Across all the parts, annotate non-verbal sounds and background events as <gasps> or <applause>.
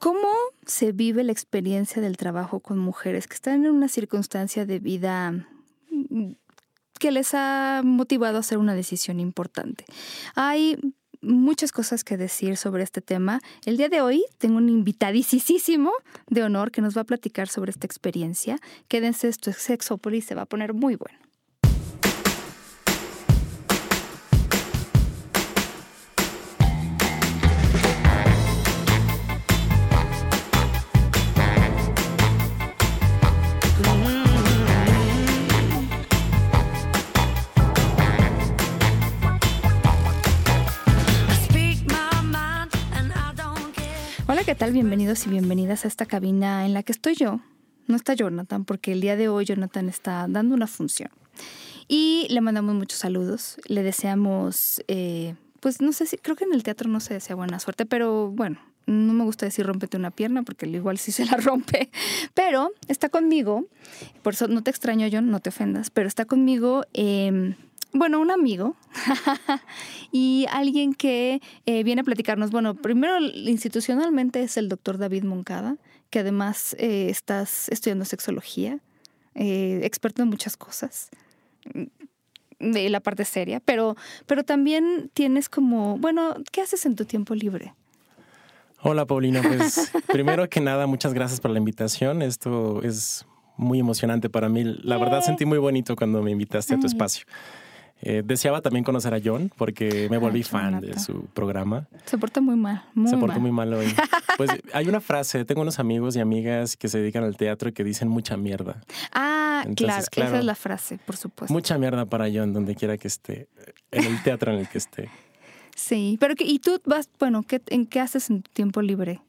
¿Cómo se vive la experiencia del trabajo con mujeres que están en una circunstancia de vida mm, que les ha motivado a hacer una decisión importante? Hay muchas cosas que decir sobre este tema. El día de hoy tengo un invitadísimo de honor que nos va a platicar sobre esta experiencia. Quédense, esto es Sexópolis, se va a poner muy bueno. Bienvenidos y bienvenidas a esta cabina en la que estoy yo. No está Jonathan, porque el día de hoy Jonathan está dando una función. Y le mandamos muchos saludos. Le deseamos, eh, pues no sé si, creo que en el teatro no se desea buena suerte, pero bueno, no me gusta decir rómpete una pierna porque igual sí se la rompe, <laughs> pero está conmigo, por eso no te extraño yo, no te ofendas, pero está conmigo eh, bueno, un amigo <laughs> y alguien que eh, viene a platicarnos. Bueno, primero institucionalmente es el doctor David Moncada, que además eh, estás estudiando sexología, eh, experto en muchas cosas mm, de la parte seria, pero, pero también tienes como, bueno, ¿qué haces en tu tiempo libre? Hola Paulina, pues <laughs> primero que nada, muchas gracias por la invitación. Esto es muy emocionante para mí. La verdad sentí muy bonito cuando me invitaste a tu espacio. Eh, deseaba también conocer a John porque me volví fan de su programa. Se porta muy mal. Muy se porta muy mal hoy. <laughs> Pues hay una frase, tengo unos amigos y amigas que se dedican al teatro y que dicen mucha mierda. Ah, claro, esa es la frase, por supuesto. Mucha mierda para John, donde quiera que esté, en el teatro en el que esté. Sí, pero ¿y tú vas, bueno, ¿qué, en qué haces en tu tiempo libre?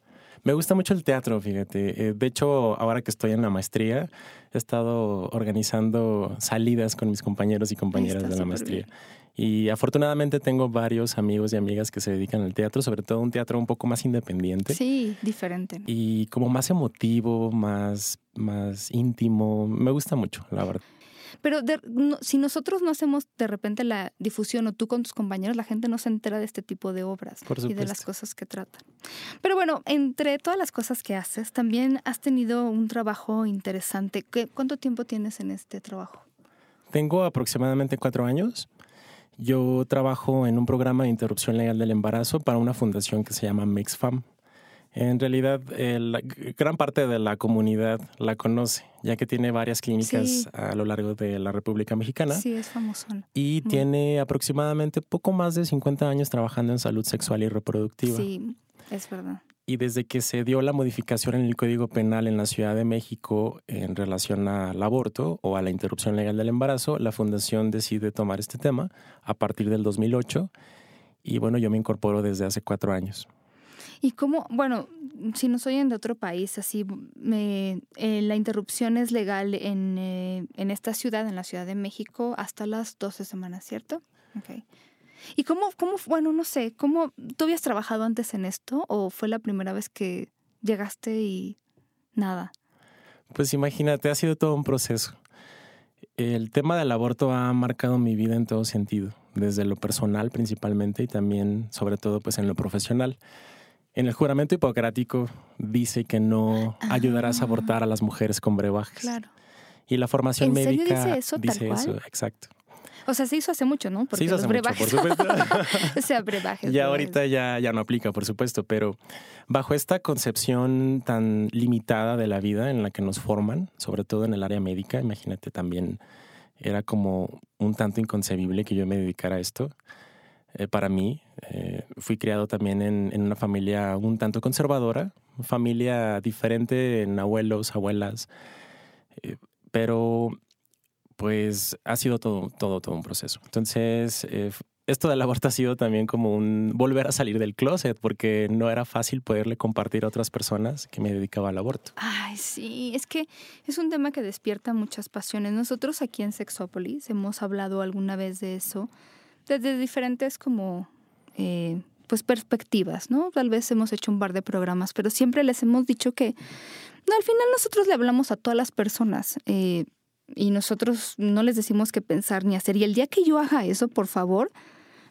Me gusta mucho el teatro, fíjate. Eh, de hecho, ahora que estoy en la maestría, he estado organizando salidas con mis compañeros y compañeras de la maestría. Y afortunadamente tengo varios amigos y amigas que se dedican al teatro, sobre todo un teatro un poco más independiente. Sí, diferente. Y como más emotivo, más, más íntimo. Me gusta mucho, la verdad. Pero si nosotros no hacemos de repente la difusión o tú con tus compañeros, la gente no se entera de este tipo de obras y de las cosas que tratan. Pero bueno, entre todas las cosas que haces, también has tenido un trabajo interesante. ¿Cuánto tiempo tienes en este trabajo? Tengo aproximadamente cuatro años. Yo trabajo en un programa de interrupción legal del embarazo para una fundación que se llama MixFam. En realidad, gran parte de la comunidad la conoce, ya que tiene varias clínicas a lo largo de la República Mexicana. Sí, es famoso. Y tiene aproximadamente poco más de 50 años trabajando en salud sexual y reproductiva. Sí, es verdad. Y desde que se dio la modificación en el Código Penal en la Ciudad de México en relación al aborto o a la interrupción legal del embarazo, la Fundación decide tomar este tema a partir del 2008. Y bueno, yo me incorporo desde hace cuatro años. Y cómo, bueno, si nos oyen de otro país, así, me, eh, la interrupción es legal en, eh, en, esta ciudad, en la Ciudad de México, hasta las 12 semanas, ¿cierto? Okay. ¿Y cómo, cómo, bueno, no sé, cómo, ¿tú habías trabajado antes en esto o fue la primera vez que llegaste y nada? Pues imagínate, ha sido todo un proceso. El tema del aborto ha marcado mi vida en todo sentido, desde lo personal principalmente y también, sobre todo, pues en lo profesional. En el juramento hipocrático dice que no ayudarás a abortar a las mujeres con brebajes. Claro. Y la formación médica dice eso, dice eso, exacto. O sea, se hizo hace mucho, ¿no? Porque se hizo hace mucho, por supuesto. <laughs> o sea, brebajes. Ya ahorita ya, ya no aplica, por supuesto, pero bajo esta concepción tan limitada de la vida en la que nos forman, sobre todo en el área médica, imagínate también, era como un tanto inconcebible que yo me dedicara a esto. Eh, para mí. Eh, fui criado también en, una familia un tanto conservadora, familia diferente en abuelos, abuelas, eh, pero pues ha sido todo, todo, todo un proceso. Entonces, esto del aborto ha sido también como un volver a salir del closet, porque no era fácil poderle compartir a otras personas que me dedicaba al aborto. Ay, sí, es que es un tema que despierta muchas pasiones. Nosotros aquí en Sexópolis hemos hablado alguna vez de eso desde diferentes como eh, pues perspectivas, ¿no? Tal vez hemos hecho un par de programas, pero siempre les hemos dicho que al final nosotros le hablamos a todas las personas eh, y nosotros no les decimos qué pensar ni hacer. Y el día que yo haga eso, por favor,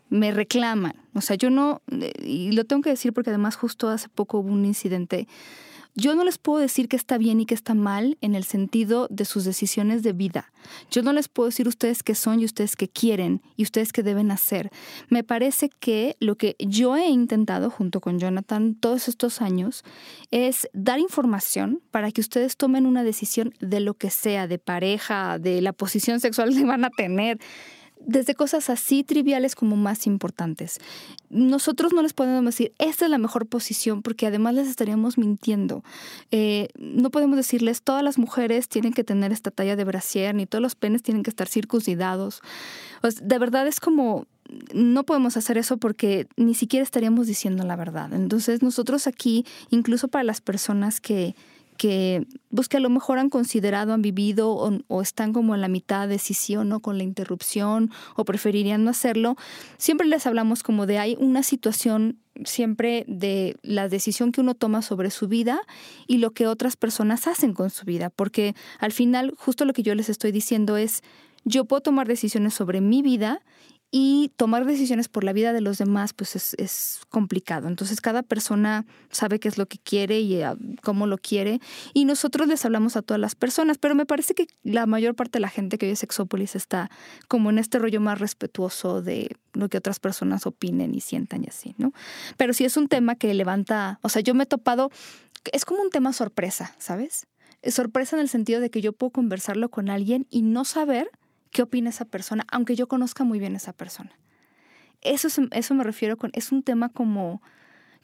me reclaman. O sea, yo no, y lo tengo que decir porque además justo hace poco hubo un incidente yo no les puedo decir que está bien y que está mal en el sentido de sus decisiones de vida. Yo no les puedo decir ustedes qué son y ustedes qué quieren y ustedes qué deben hacer. Me parece que lo que yo he intentado junto con Jonathan todos estos años es dar información para que ustedes tomen una decisión de lo que sea, de pareja, de la posición sexual que van a tener desde cosas así triviales como más importantes. Nosotros no les podemos decir, esta es la mejor posición, porque además les estaríamos mintiendo. Eh, no podemos decirles, todas las mujeres tienen que tener esta talla de brasier, ni todos los penes tienen que estar circuncidados. de verdad es como, no podemos hacer eso porque ni siquiera estaríamos diciendo la verdad. Entonces nosotros aquí, incluso para las personas que que, pues que a lo mejor han considerado, han vivido o, están como en la mitad de decisión ¿no? con la interrupción o preferirían no hacerlo, siempre les hablamos como de hay una situación siempre de la decisión que uno toma sobre su vida y lo que otras personas hacen con su vida, porque al final justo lo que yo les estoy diciendo es, yo puedo tomar decisiones sobre mi vida y tomar decisiones por la vida de los demás, pues es, complicado. Entonces, cada persona sabe qué es lo que quiere y ah, cómo lo quiere. Y nosotros les hablamos a todas las personas, pero me parece que la mayor parte de la gente que vive Sexópolis está como en este rollo más respetuoso de lo que otras personas opinen y sientan y así, ¿no? Pero sí es un tema que levanta, o sea, yo me he topado, es como un tema sorpresa, ¿sabes? Es sorpresa en el sentido de que yo puedo conversarlo con alguien y no saber qué opina esa persona, aunque yo conozca muy bien a esa persona. Eso, es, eso me refiero con, es un tema como,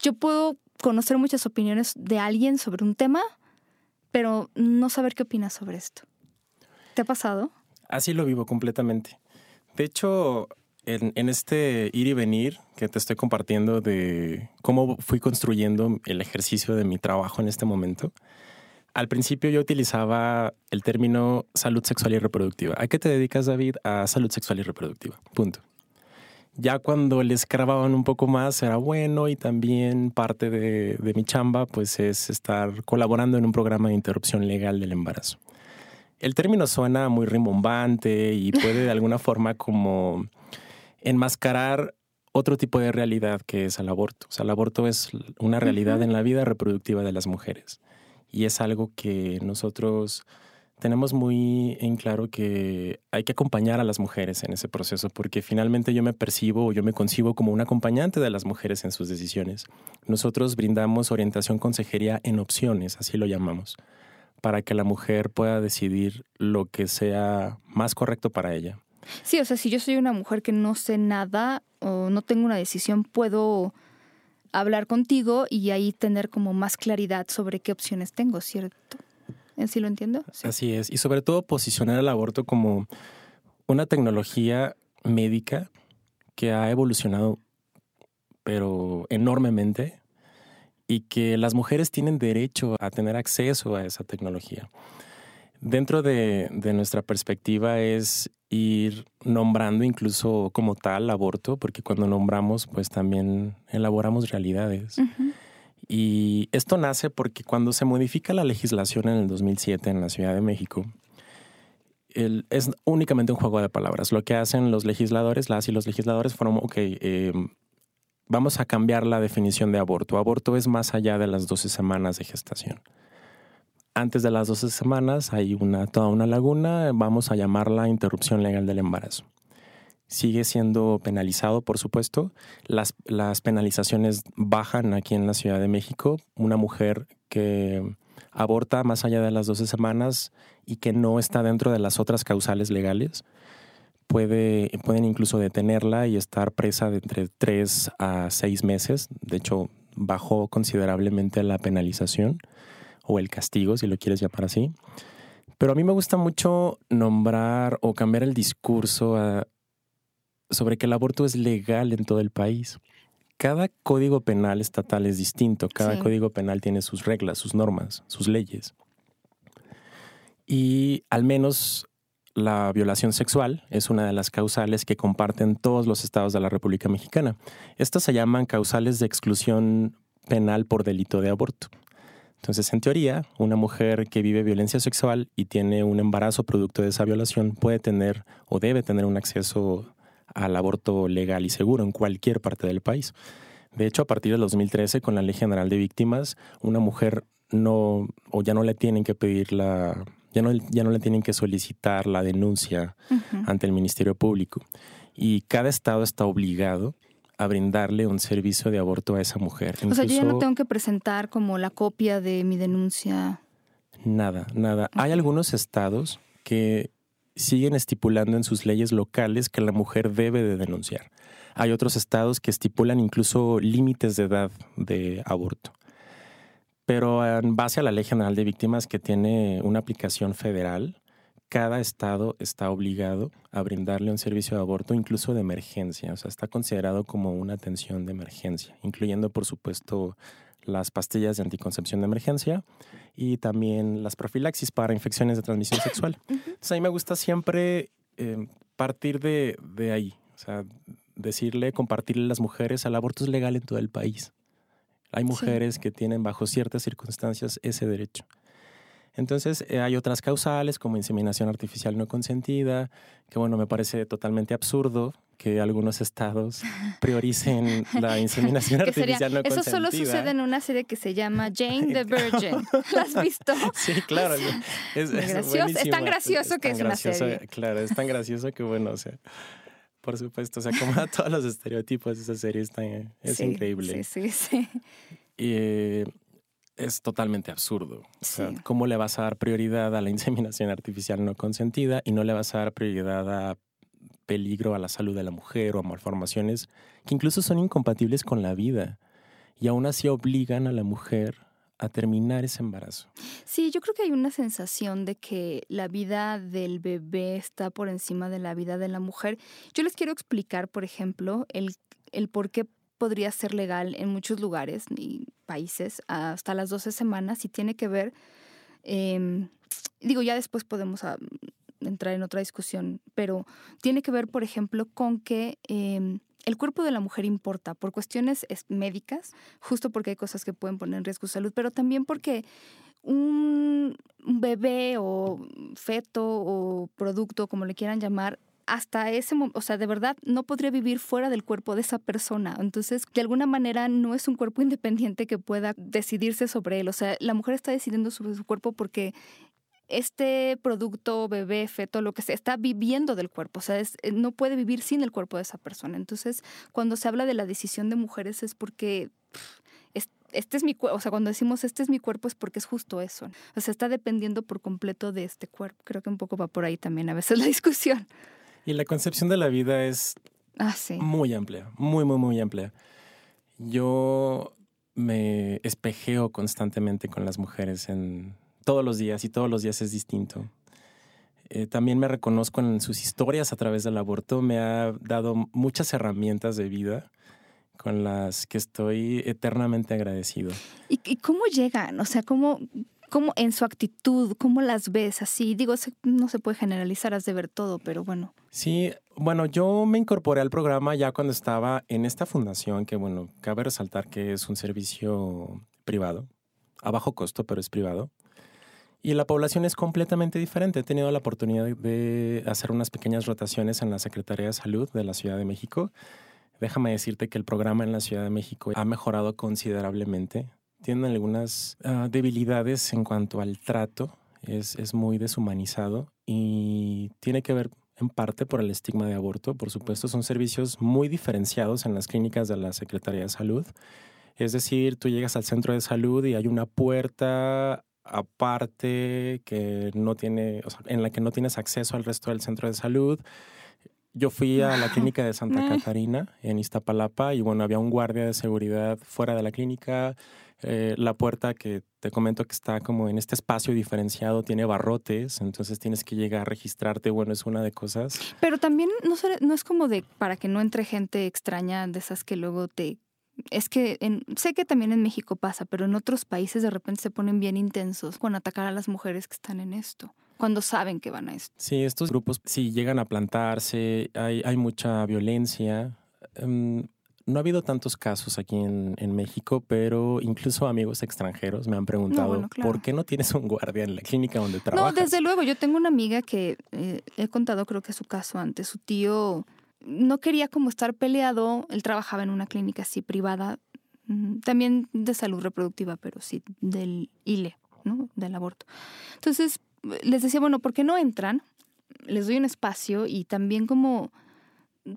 yo puedo conocer muchas opiniones de alguien sobre un tema, pero no saber qué opina sobre esto. ¿Te ha pasado? Así lo vivo completamente. De hecho, en, en, este ir y venir que te estoy compartiendo de cómo fui construyendo el ejercicio de mi trabajo en este momento, al principio yo utilizaba el término salud sexual y reproductiva. ¿A qué te dedicas, David? A salud sexual y reproductiva. Punto. Ya cuando les grababan un poco más era bueno y también parte de, mi chamba pues es estar colaborando en un programa de interrupción legal del embarazo. El término suena muy rimbombante y puede de alguna forma como enmascarar otro tipo de realidad que es el aborto. O sea, el aborto es una realidad en la vida reproductiva de las mujeres y es algo que nosotros tenemos muy en claro que hay que acompañar a las mujeres en ese proceso, porque finalmente yo me percibo o yo me concibo como un acompañante de las mujeres en sus decisiones. Nosotros brindamos orientación consejería en opciones, así lo llamamos, para que la mujer pueda decidir lo que sea más correcto para ella. Sí, o sea, si yo soy una mujer que no sé nada o no tengo una decisión, puedo hablar contigo y ahí tener como más claridad sobre qué opciones tengo, ¿cierto? ¿Sí lo entiendo? Así es. Y sobre todo posicionar el aborto como una tecnología médica que ha evolucionado, pero enormemente, y que las mujeres tienen derecho a tener acceso a esa tecnología. Dentro de, de nuestra perspectiva es ir nombrando incluso como tal aborto, porque cuando nombramos, pues también elaboramos realidades. Y esto nace porque cuando se modifica la legislación en el 2007 en la Ciudad de México, es únicamente un juego de palabras. Lo que hacen los legisladores, las y los legisladores fueron, ok, em, vamos a cambiar la definición de aborto. Aborto es más allá de las 12 semanas de gestación antes de las 12 semanas hay una, toda una laguna, vamos a llamarla interrupción legal del embarazo. Sigue siendo penalizado, por supuesto. Las, las penalizaciones bajan aquí en la Ciudad de México. Una mujer que aborta más allá de las 12 semanas y que no está dentro de las otras causales legales, puede, pueden incluso detenerla y estar presa de entre 3 a 6 meses. De hecho, bajó considerablemente la penalización o el castigo, si lo quieres llamar así. Pero a mí me gusta mucho nombrar o cambiar el discurso sobre que el aborto es legal en todo el país. Cada código penal estatal es distinto, cada código penal tiene sus reglas, sus normas, sus leyes. Y al menos la violación sexual es una de las causales que comparten todos los estados de la República Mexicana. Estas se llaman causales de exclusión penal por delito de aborto. Entonces, en teoría, una mujer que vive violencia sexual y tiene un embarazo producto de esa violación puede tener o debe tener un acceso al aborto legal y seguro en cualquier parte del país. De hecho, a partir del 2013, con la Ley General de Víctimas, una mujer no, o ya no le tienen que pedir la, ya no, ya no le tienen que solicitar la denuncia ante el Ministerio Público. Y cada estado está obligado a brindarle un servicio de aborto a esa mujer. o sea, yo ya no tengo que presentar como la copia de mi denuncia. Nada, nada. Hay algunos estados que siguen estipulando en sus leyes locales que la mujer debe de denunciar. Hay otros estados que estipulan incluso límites de edad de aborto. Pero en base a la Ley General de Víctimas que tiene una aplicación federal, cada estado está obligado a brindarle un servicio de aborto, incluso de emergencia. O sea, está considerado como una atención de emergencia, incluyendo, por supuesto, las pastillas de anticoncepción de emergencia y también las profilaxis para infecciones de transmisión sexual. <coughs> Entonces, a mí me gusta siempre eh, partir de, de ahí. O sea, decirle, compartirle a las mujeres, el aborto es legal en todo el país. Hay mujeres que tienen bajo ciertas circunstancias ese derecho. Entonces, eh, hay otras causales como inseminación artificial no consentida, que bueno, me parece totalmente absurdo que algunos estados <laughs> prioricen la inseminación <laughs> artificial no consentida. Eso solo sucede en una serie que se llama Jane <laughs> the Virgin. ¿La has visto? Sí, claro. Es, es, tan gracioso que es, una serie. Claro, es tan gracioso que bueno, o sea, por supuesto, o sea, como a todos los estereotipos esa serie está, es increíble. Sí, sí, sí. Y eh, es totalmente absurdo. O sea, ¿cómo le vas a dar prioridad a la <laughs> inseminación artificial no consentida y no le vas a dar prioridad a peligro a la salud de la mujer o a malformaciones que incluso son incompatibles con la vida y aún así obligan a la mujer a terminar ese embarazo. Sí, yo creo que hay una sensación de que la vida del bebé está por encima de la vida de la mujer. Yo les quiero explicar, por ejemplo, el, el por qué podría ser legal en muchos lugares y países hasta las 12 semanas y tiene que ver, em, digo, ya después podemos ah, entrar en otra discusión, pero tiene que ver, por ejemplo, con que em, el cuerpo de la mujer importa por cuestiones médicas, justo porque hay cosas que pueden poner en riesgo su salud, pero también porque un bebé o feto o producto, como le quieran llamar, hasta ese momento, o sea, de verdad no podría vivir fuera del cuerpo de esa persona. Entonces, de alguna manera no es un cuerpo <laughs> independiente que pueda decidirse sobre él. O sea, la mujer está decidiendo sobre su cuerpo porque este producto, bebé, feto, lo que sea, está viviendo del cuerpo, o sea, eh, no puede vivir sin el cuerpo de esa persona. Entonces, cuando se habla de la decisión de mujeres es porque este es mi cuerpo, o sea, cuando decimos este es mi cuerpo es porque es justo eso. O sea, está dependiendo por completo de este cuerpo. Creo que un poco va por ahí también a veces la <laughs> discusión. Y la concepción de la vida es ah, muy amplia, muy, muy, muy amplia. Yo me espejeo constantemente con las mujeres en todos los días y todos los días es distinto. Eh, también me reconozco en sus historias a través del aborto. Me ha dado muchas herramientas de vida con las que estoy eternamente agradecido. ¿Y, cómo llegan? O sea, ¿cómo, ¿cómo en su actitud, cómo las ves así? Digo, no se puede generalizar, has de ver todo, pero bueno. Sí, bueno, yo me incorporé al programa ya cuando estaba en esta fundación, que bueno, cabe resaltar que es un servicio privado, a bajo costo, pero es privado. Y la población es completamente diferente. He tenido la oportunidad de hacer unas pequeñas rotaciones en la Secretaría de Salud de la Ciudad de México. Déjame decirte que el programa en la Ciudad de México ha mejorado considerablemente. Tienen algunas ah, debilidades en cuanto al trato. Es, es muy deshumanizado y tiene que ver en parte por el estigma de aborto. Por supuesto, son servicios muy diferenciados en las clínicas de la Secretaría de Salud. Es decir, tú llegas al centro de salud y hay una puerta aparte que no tiene, en la que no tienes acceso al resto del centro de salud. Yo fui a la clínica de Santa Catarina en Iztapalapa y bueno, había un guardia de seguridad fuera de la clínica. Eh, la puerta que te comento que está como en este espacio diferenciado tiene barrotes, entonces tienes que llegar a registrarte, bueno, es una de cosas. Pero también no, no es como de para que no entre gente extraña de esas que luego te es que sé que también en México pasa, pero en otros países de repente se ponen bien intensos con atacar a las mujeres que están en esto, cuando saben que van a esto. Sí, estos grupos sí llegan a plantarse, hay, hay mucha violencia. Em, no ha habido tantos casos aquí en, México, pero incluso amigos extranjeros me han preguntado, ¿por qué no tienes un guardia en la clínica donde trabajas? No, desde luego, yo tengo una amiga que eh, he contado creo que su caso antes, su tío no quería como estar peleado. Él trabajaba en una clínica así privada, mm, también de salud reproductiva, pero sí del ILE, ¿no? Del aborto. Entonces les decía, bueno, ¿por qué no entran? Les doy un espacio y también como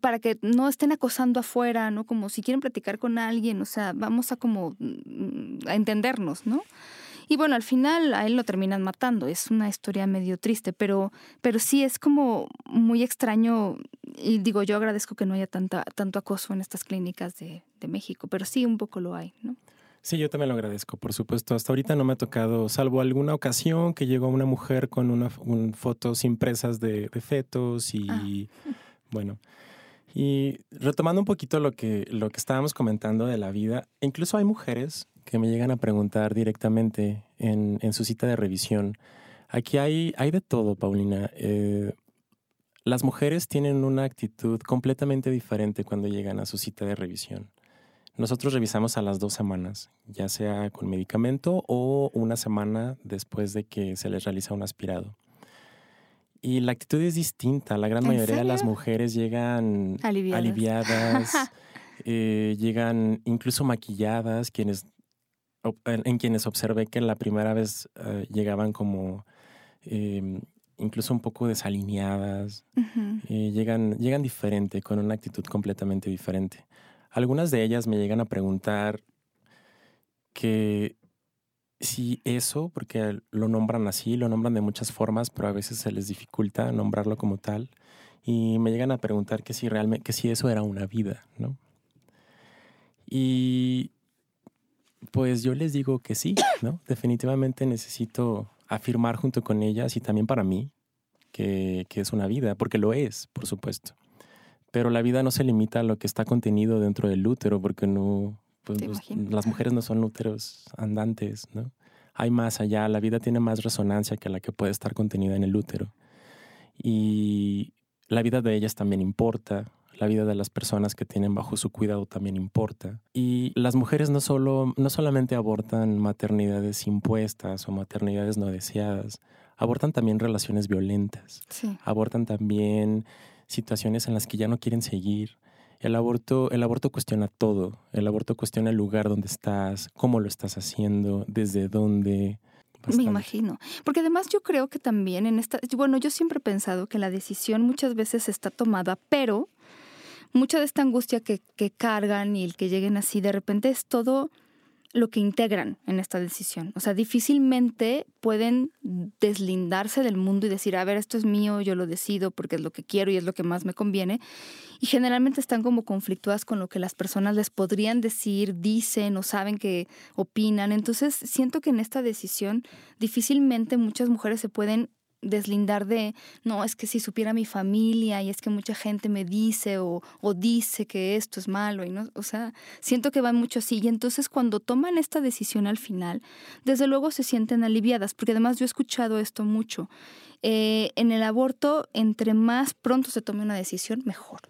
para que no estén acosando afuera, ¿no? Como si quieren platicar con alguien, o sea, vamos a como mm, a entendernos, ¿no? Y bueno, al final a él lo terminan matando. Es una historia medio triste, pero, pero sí es como muy extraño. Y digo, yo agradezco que no haya tanta, tanto acoso en estas clínicas de, de México, pero sí un poco lo hay, ¿no? Sí, yo también lo agradezco, por supuesto. Hasta ahorita no me ha tocado, salvo alguna ocasión que llegó una mujer con una, fotos impresas de, fetos y ah. bueno. Y retomando un poquito lo que, lo que estábamos comentando de la vida, incluso hay mujeres que me llegan a preguntar directamente en, en su cita de revisión. Aquí hay, hay de todo, Paulina. Eh, las mujeres tienen una actitud completamente diferente cuando llegan a su cita de revisión. Nosotros revisamos a las dos semanas, ya sea con medicamento o una semana después de que se les realiza un aspirado. Y la actitud es distinta. La gran mayoría de las mujeres llegan aliviadas, <laughs> eh, llegan incluso maquilladas, quienes en quienes observé que la primera vez eh, llegaban como em, incluso un poco desalineadas, eh, llegan, llegan diferente, con una actitud completamente diferente. Algunas de ellas me llegan a preguntar que si eso, porque lo nombran así, lo nombran de muchas formas, pero a veces se les dificulta nombrarlo como tal, y me llegan a preguntar que si realmente, que si eso era una vida, ¿no? Y pues yo les digo que sí, ¿no? Definitivamente necesito afirmar junto con ellas y también para mí que, es una vida, porque lo es, por supuesto. Pero la vida no se limita a lo que está contenido dentro del útero, porque no, pues, las mujeres no son úteros andantes, ¿no? Hay más allá, la vida tiene más resonancia que la que puede estar contenida en el útero. Y la vida de ellas también importa, la vida de las personas que tienen bajo su cuidado también importa. Y las mujeres no, solo, no solamente abortan maternidades impuestas o maternidades no deseadas, abortan también relaciones violentas, abortan también situaciones en las que ya no quieren seguir. El aborto, el aborto cuestiona todo. El aborto cuestiona el lugar donde estás, cómo lo estás haciendo, desde dónde. Me imagino. Porque además yo creo que también en esta, bueno, yo siempre he pensado que la decisión muchas veces está tomada, pero mucha de esta angustia que, que cargan y el que lleguen así de repente es todo lo que integran en esta decisión. O sea, difícilmente pueden deslindarse del mundo y decir, a ver, esto es mío, yo lo decido porque es lo que quiero y es lo que más me conviene. Y generalmente están como conflictuadas con lo que las personas les podrían decir, dicen o saben que opinan. Entonces, siento que en esta decisión difícilmente muchas mujeres se pueden deslindar de, no, es que si supiera mi familia y es que mucha gente me dice o, o, dice que esto es malo y no, o sea, siento que va mucho así y entonces cuando toman esta decisión al final, desde luego se sienten aliviadas, porque además yo he escuchado esto mucho. Eh, en el aborto, entre más pronto se tome una decisión, mejor.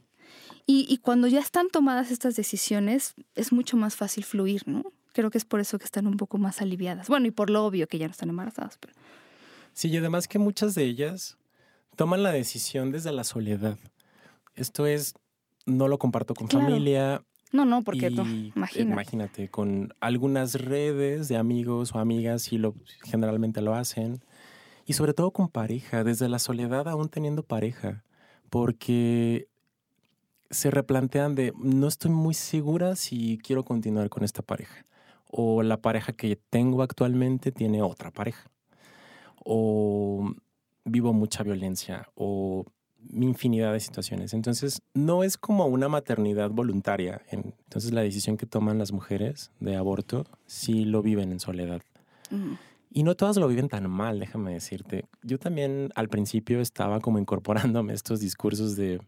Y, y cuando ya están tomadas estas decisiones, es mucho más fácil fluir, ¿no? Creo que es por eso que están un poco más aliviadas. Bueno, y por lo obvio que ya no están embarazadas, pero... Sí, y además que muchas de ellas toman la decisión desde la soledad. Esto es, no lo comparto con familia. No, no, porque tú, imagínate. imagínate. con algunas redes de amigos o amigas y lo generalmente lo hacen. Y sobre todo con pareja, desde la soledad aún teniendo pareja, porque se replantean de no estoy muy segura si quiero continuar con esta pareja o la pareja que tengo actualmente tiene otra pareja o vivo mucha violencia o infinidad de situaciones. Entonces, no es como una maternidad voluntaria. Entonces, la decisión que toman las mujeres de aborto sí lo viven en soledad. Y no todas lo viven tan mal, déjame decirte. Yo también al principio estaba como incorporándome estos discursos de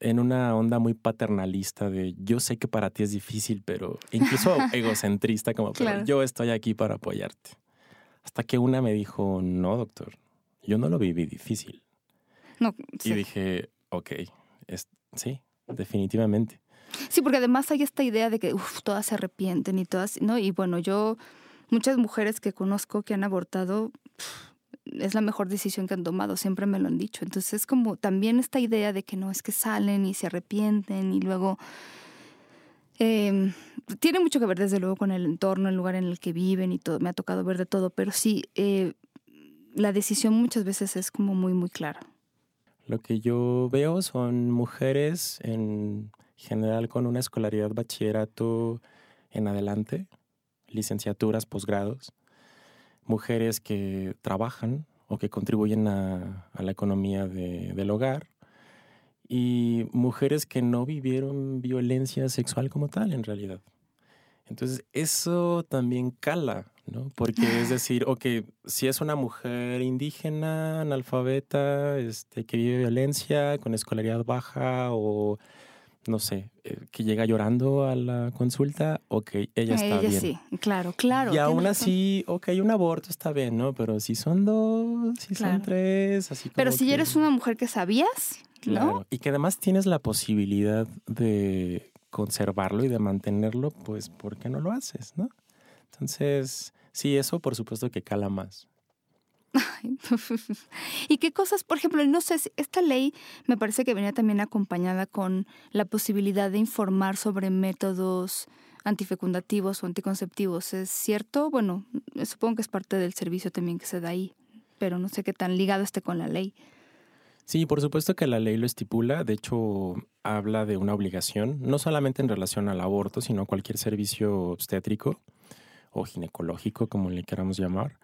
en una onda muy paternalista de yo sé que para ti es difícil, pero incluso <laughs> egocentrista como yo estoy aquí para apoyarte. Hasta que una me dijo, no, doctor, yo no lo viví difícil. No, Y dije, ok, sí, definitivamente. Sí, porque además hay esta idea de que todas se arrepienten y todas, ¿no? Y bueno, yo, muchas mujeres que conozco que han abortado, es la mejor decisión que han tomado, siempre me lo han dicho. Entonces es como también esta idea de que no es que salen y se arrepienten y luego... Em, tiene mucho que ver desde luego con el entorno, el lugar en el que viven y todo, me ha tocado ver de todo, pero sí, eh, la decisión muchas veces es como muy, muy clara. Lo que yo veo son mujeres en general con una escolaridad bachillerato en adelante, licenciaturas, posgrados, mujeres que trabajan o que contribuyen a, la economía del hogar y mujeres que no vivieron violencia sexual como tal en realidad. Entonces eso también cala, ¿no? Porque es <laughs> decir, ok, si es una mujer indígena, analfabeta, este, que vive violencia, con escolaridad baja o no sé, eh, que llega llorando a la consulta, ok, ella está ella Sí, claro, claro. Y aún así, ok, un aborto está bien, ¿no? Pero si son dos, si son tres, así como Pero si eres una mujer que sabías, ¿no? Y que además tienes la posibilidad de conservarlo y de mantenerlo, pues, ¿por qué no lo haces, no? Entonces, sí, eso por supuesto que cala más. <laughs> <laughs> ¿Y qué cosas, por ejemplo, no sé, esta ley me parece que venía también acompañada con la posibilidad de informar sobre métodos antifecundativos o anticonceptivos. ¿Es cierto? Bueno, supongo que es parte del servicio también que se da ahí, pero no sé qué tan ligado esté con la ley. Sí, por supuesto que la ley lo estipula. De hecho, habla de una obligación, no solamente en relación al aborto, sino a cualquier servicio obstétrico o ginecológico, como le queramos llamar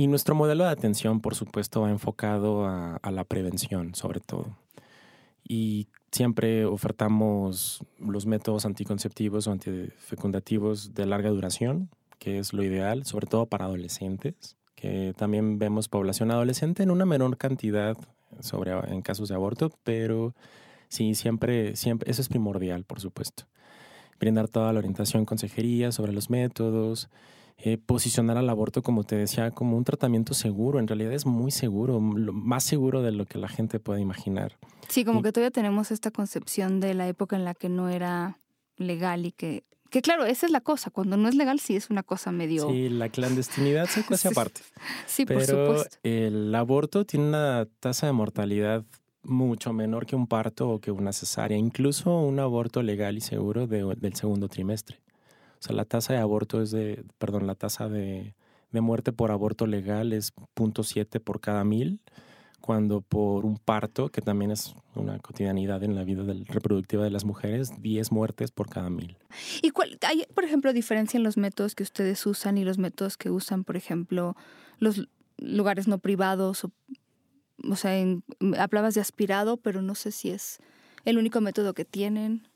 y nuestro modelo de atención, por supuesto, va enfocado a, la prevención, sobre todo. Y siempre ofertamos los métodos anticonceptivos o antifecundativos de larga duración, que es lo ideal, sobre todo para adolescentes, que también vemos población adolescente en una menor cantidad sobre, en casos de aborto, pero sí, siempre, siempre, eso es primordial, por supuesto. Brindar toda la orientación, consejería sobre los métodos, eh, posicionar al aborto, como te decía, como un tratamiento seguro. En realidad es muy seguro, más seguro de lo que la gente puede imaginar. Sí, como que todavía tenemos esta concepción de la época en la que no era legal y que que claro, esa es la cosa. Cuando no es legal, sí es una cosa medio. Sí, la clandestinidad se cuece <laughs> aparte. Sí, por supuesto. El aborto tiene una tasa de mortalidad mucho menor que un parto o que una cesárea, incluso un aborto legal y seguro del segundo trimestre. O sea, la tasa de aborto es de, perdón, la tasa de, muerte por aborto legal es 0.7 por cada mil, cuando por un parto, que también es una cotidianidad en la vida reproductiva de las mujeres, 10 muertes por cada mil. ¿Y cuál, hay, por ejemplo, diferencia en los métodos que ustedes usan y los métodos que usan, por ejemplo, los lugares no privados? O, o sea, hablabas de aspirado, pero no sé si es el único método que tienen.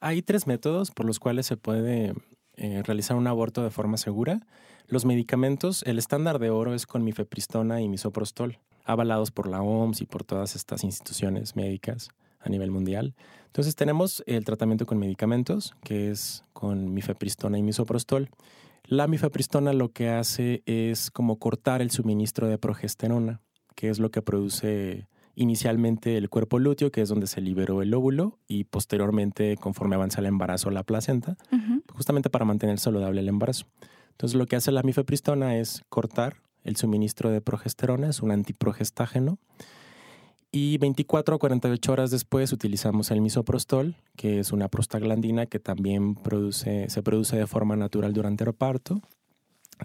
Hay tres métodos por los cuales se puede eh, realizar un aborto de forma segura. Los medicamentos, el estándar de oro es con mifepristona y misoprostol, avalados por la OMS y por todas estas instituciones médicas a nivel mundial. Entonces tenemos el tratamiento con medicamentos, que es con mifepristona y misoprostol. La mifepristona lo que hace es como cortar el suministro de progesterona, que es lo que produce inicialmente el cuerpo lúteo, que es donde se liberó el óvulo, y posteriormente, conforme avanza el embarazo, la placenta, justamente para mantener saludable el embarazo. Entonces, lo que hace la mifepristona es cortar el suministro de progesterona, es un antiprogestágeno. Y 24 a 48 horas después utilizamos el misoprostol, que es una prostaglandina que también produce, se produce de forma natural durante el parto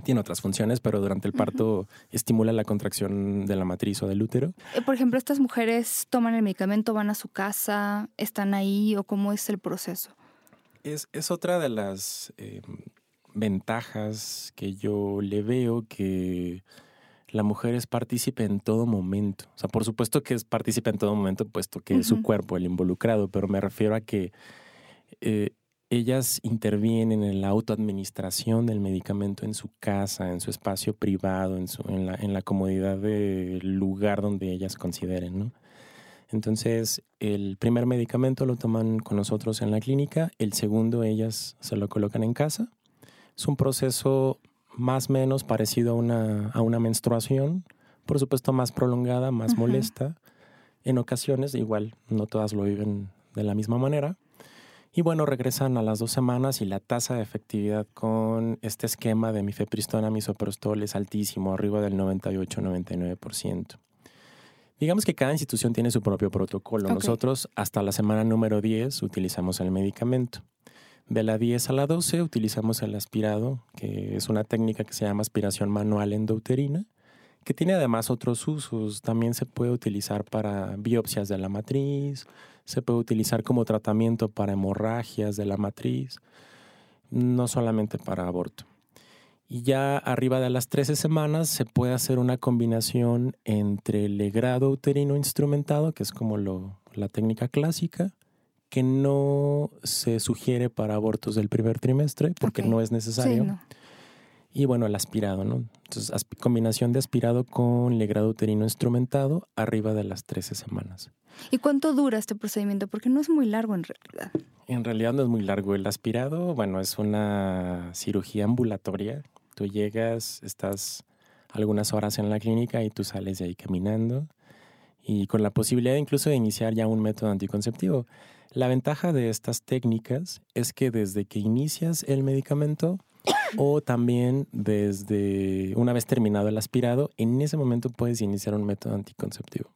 tiene otras funciones, pero durante el parto estimula la contracción de la matriz o del útero. Eh, por ejemplo, estas mujeres toman el medicamento, van a su casa, están ahí o cómo es el proceso. Es, otra de las em, ventajas que yo le veo que la mujer es partícipe en todo momento. O sea, por supuesto que es partícipe en todo momento, puesto que es su cuerpo el involucrado, pero me refiero a que eh, ellas intervienen en la autoadministración del medicamento en su casa, en su espacio privado, en, su, en, la, en la comodidad del lugar donde ellas consideren. ¿no? Entonces, el primer medicamento lo toman con nosotros en la clínica, el segundo ellas se lo colocan en casa. Es un proceso más o menos parecido a una, a una menstruación, por supuesto más prolongada, más molesta. En ocasiones, igual, no todas lo viven de la misma manera Y bueno, regresan a las dos semanas y la tasa de efectividad con este esquema de mifepristona, misoprostol es altísimo, arriba del 98-99%. Digamos que cada institución tiene su propio protocolo. Nosotros hasta la semana número 10 utilizamos el medicamento. De la 10 a la 12 utilizamos el aspirado, que es una técnica que se llama aspiración manual endouterina, que tiene además otros usos. También se puede utilizar para biopsias de la matriz, se puede utilizar como tratamiento para hemorragias de la matriz, no solamente para aborto. Y ya arriba de las 13 semanas se puede hacer una combinación entre el legrado uterino instrumentado, que es como la técnica clásica, que no se sugiere para abortos del primer trimestre porque no es necesario. Y bueno, el aspirado, ¿no? Entonces, combinación de aspirado con legrado uterino instrumentado arriba de las 13 semanas. ¿Y cuánto dura este procedimiento? Porque no es muy largo en realidad. En realidad no es muy largo. El aspirado, bueno, es una cirugía ambulatoria. Tú llegas, estás algunas horas en la clínica y tú sales de ahí caminando y con la posibilidad incluso de iniciar ya un método anticonceptivo. La ventaja de estas técnicas es que desde que inicias el medicamento o también desde una vez terminado el aspirado, en ese momento puedes iniciar un método anticonceptivo.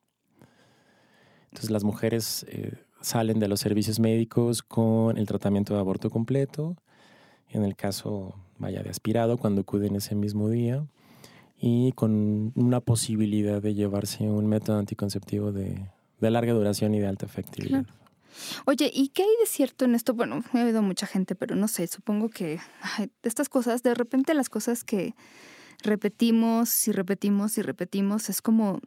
Entonces las mujeres eh, salen de los servicios médicos con el tratamiento de aborto completo, en el caso vaya de aspirado, cuando acuden ese mismo día, y con una posibilidad de llevarse un método anticonceptivo de, larga duración y de alta efectividad. Oye, ¿y qué hay de cierto en esto? Bueno, he oído mucha gente, pero no sé, supongo que estas cosas, de repente las cosas que repetimos y repetimos y repetimos, es como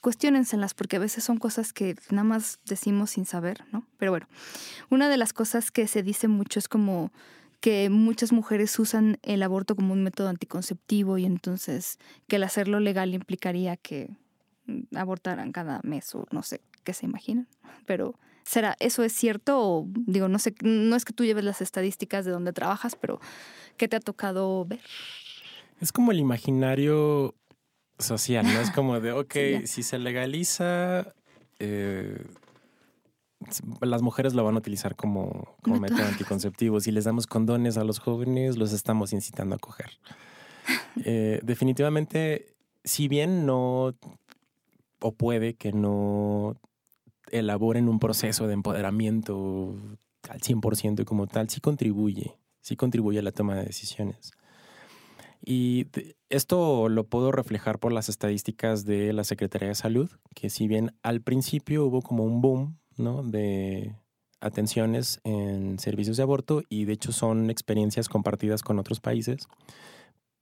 cuestionenselas porque a veces son cosas que nada más decimos sin saber, ¿no? Pero bueno, una de las cosas que se dice mucho es como que muchas mujeres usan el aborto como un método anticonceptivo y entonces que el hacerlo legal implicaría que mm, abortaran cada mes o no sé qué se imaginan. Pero ¿será eso es cierto o digo, no sé, no es que tú lleves las estadísticas de donde trabajas, pero ¿qué te ha tocado ver? Es como el imaginario social, ¿no? Es como de, <laughs> ok, si se legaliza, eh, las mujeres lo van a utilizar como, método anticonceptivo. Si les damos condones a los jóvenes, los estamos incitando a coger. <laughs> Eh, definitivamente, si bien no, o puede que no elaboren un proceso de empoderamiento al 100% como tal, sí contribuye, sí contribuye a la toma de decisiones. Y esto lo puedo reflejar por las estadísticas de la Secretaría de Salud, que si bien al principio hubo como un boom ¿no? de atenciones en servicios de aborto y de hecho son experiencias compartidas con otros países,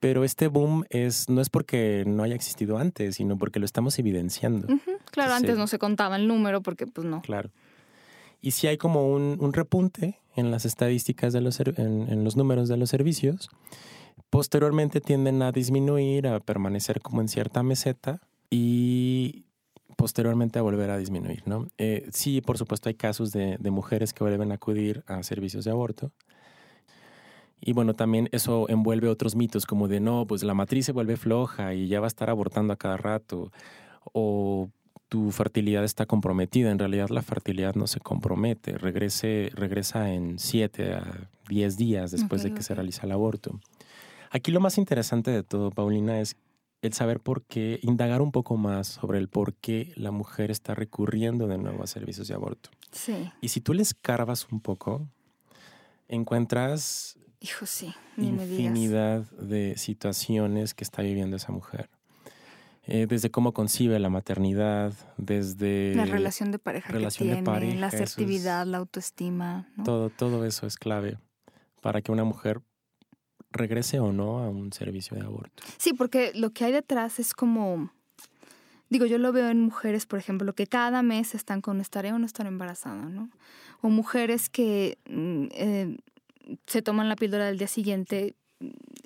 pero este boom es, no es porque no haya existido antes, sino porque lo estamos evidenciando. Claro, antes no se contaba el número porque pues no. Claro. Y si hay como un, repunte en las estadísticas de los, en los números de los servicios, posteriormente tienden a disminuir, a permanecer como en cierta meseta y posteriormente a volver a disminuir, ¿no? Eh, sí, por supuesto, hay casos de, mujeres que vuelven a acudir a servicios de aborto. Y bueno, también eso envuelve otros mitos como de no, pues la matriz se vuelve floja y ya va a estar abortando a cada rato. O tu fertilidad está comprometida. En realidad la fertilidad no se compromete. Regrese, regresa en 7 a 10 días después de que se realiza el aborto. Aquí lo más interesante de todo, Paulina, es el saber por qué, indagar un poco más sobre el por qué la mujer está recurriendo de nuevo a servicios de aborto. Sí. Y si tú les carvas un poco, encuentras Hijo, sí, infinidad de situaciones que está viviendo esa mujer. Eh, desde cómo concibe la maternidad, desde la relación de pareja relación que tiene, de pareja, la asertividad, la autoestima. Todo, todo eso es clave para que una mujer regrese o no a un servicio de aborto. Sí, porque lo que hay detrás es como, digo, yo lo veo en mujeres, por ejemplo, que cada mes están con estaré o no estar embarazada, ¿no? O mujeres que mm, eh, se toman la píldora del día siguiente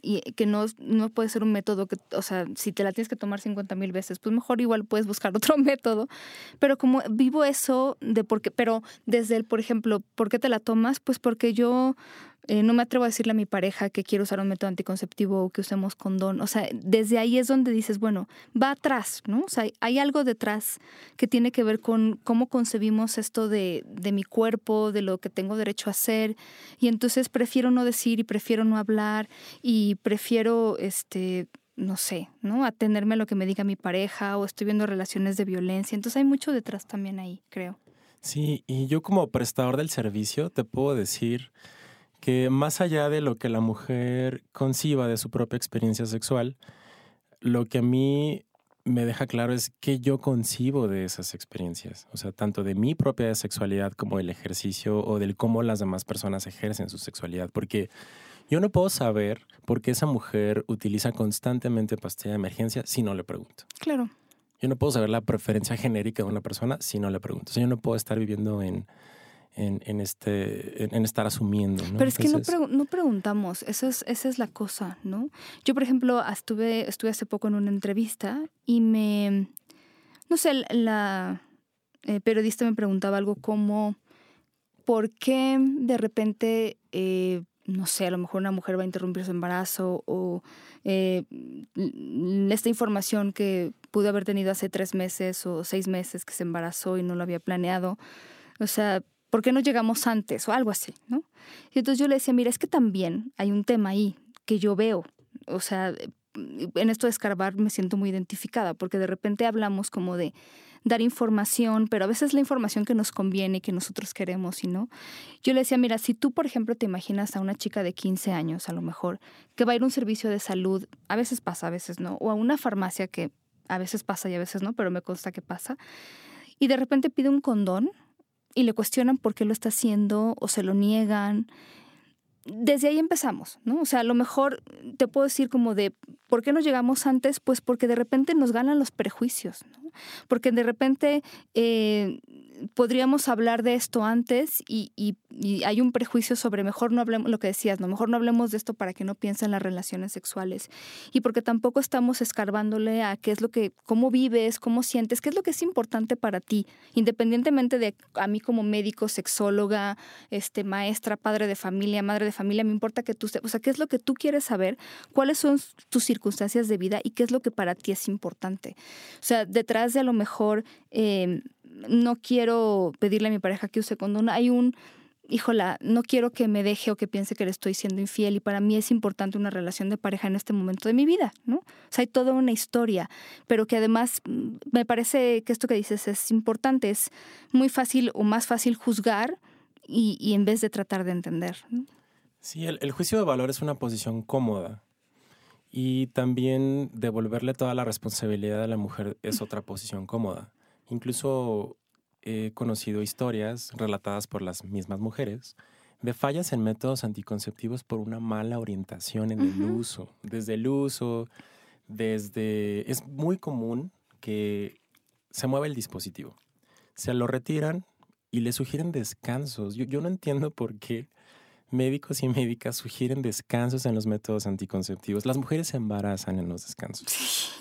y que no, no puede ser un método que, o sea, si te la tienes que tomar 50 mil veces, pues mejor igual puedes buscar <laughs> otro método. Pero como vivo eso de por qué, pero desde el, por ejemplo, ¿por qué te la tomas? Pues porque yo eh, no me atrevo a decirle a mi pareja que quiero usar un método anticonceptivo o que usemos condón. O sea, desde ahí es donde dices, bueno, va atrás, ¿no? O sea, hay algo detrás que tiene que ver con cómo concebimos esto de, de mi cuerpo, de lo que tengo derecho a hacer. Y entonces prefiero no decir y prefiero no hablar y prefiero, este, no sé, ¿no? Atenerme a lo que me diga mi pareja o estoy viendo relaciones de violencia. Entonces hay mucho detrás también ahí, creo. Sí, y yo como prestador del servicio te puedo decir que más allá de lo que la mujer conciba de su propia experiencia sexual, lo que a mí me deja claro es que yo concibo de esas experiencias, o sea, tanto de mi propia sexualidad como del ejercicio o del cómo las demás personas ejercen su sexualidad, porque yo no puedo saber por qué esa mujer utiliza constantemente pastilla de emergencia si no le pregunto. Claro. Yo no puedo saber la preferencia genérica de una persona si no le pregunto. O sea, yo no puedo estar viviendo en, en, este, en, estar asumiendo. Pero es que no, no, preguntamos, esa es, esa es la cosa, ¿no? Yo, por ejemplo, estuve, estuve hace poco en una entrevista y me, no sé, la eh, periodista me preguntaba algo como, ¿por qué de repente, eh, no sé, a lo mejor una mujer va a interrumpir su embarazo o eh, esta información que pudo haber tenido hace tres meses o seis meses que se embarazó y no lo había planeado? O sea, ¿por qué no llegamos antes? O algo así, ¿no? Y entonces yo le decía, mira, es que también hay un tema ahí que yo veo, o sea, en esto de escarbar me siento muy identificada, porque de repente hablamos como de dar información, pero a veces la información que nos conviene y que nosotros queremos y no. Yo le decía, mira, si tú, por ejemplo, te imaginas a una chica de 15 años, a lo mejor, que va a ir a un servicio de salud, a veces pasa, a veces no, o a una farmacia que a veces pasa y a veces no, pero me consta que pasa, y de repente pide un condón, y le cuestionan por qué lo está haciendo o se lo niegan. Desde ahí empezamos, ¿no? O sea, a lo mejor te puedo decir como de, ¿por qué no llegamos antes? Pues porque de repente nos ganan los prejuicios, ¿no? Porque de repente eh, podríamos hablar de esto antes y, hay un prejuicio sobre mejor no hablemos, lo que decías, no, mejor no hablemos de esto para que no piensen en las relaciones sexuales. Y porque tampoco estamos escarbándole a qué es lo que, cómo vives, cómo sientes, qué es lo que es importante para ti, independientemente de a mí como médico, sexóloga, este, maestra, padre de familia, madre de familia, me importa que tú, o sea, qué es lo que tú quieres saber, cuáles son tus circunstancias de vida y qué es lo que para ti es importante. O sea, detrás de a lo mejor... Eh, no quiero pedirle a mi pareja que use condón. Hay un, híjola, no quiero que me deje o que piense que le estoy siendo infiel y para mí es importante una relación de pareja en este momento de mi vida, ¿no? O sea, hay toda una historia, pero que además mm, me parece que esto que dices es importante, es muy fácil o más fácil juzgar y, en vez de tratar de entender. Sí, el juicio de valor es una posición cómoda. Y también devolverle toda la responsabilidad a la mujer es otra posición cómoda. Incluso he conocido historias relatadas por las mismas mujeres de fallas en métodos anticonceptivos por una mala orientación en el uso. Desde el uso, desde... Es muy común que se mueva el dispositivo. Se lo retiran y le sugieren descansos. Yo, yo no entiendo por qué médicos y médicas sugieren descansos en los métodos anticonceptivos. Las mujeres se embarazan en los descansos.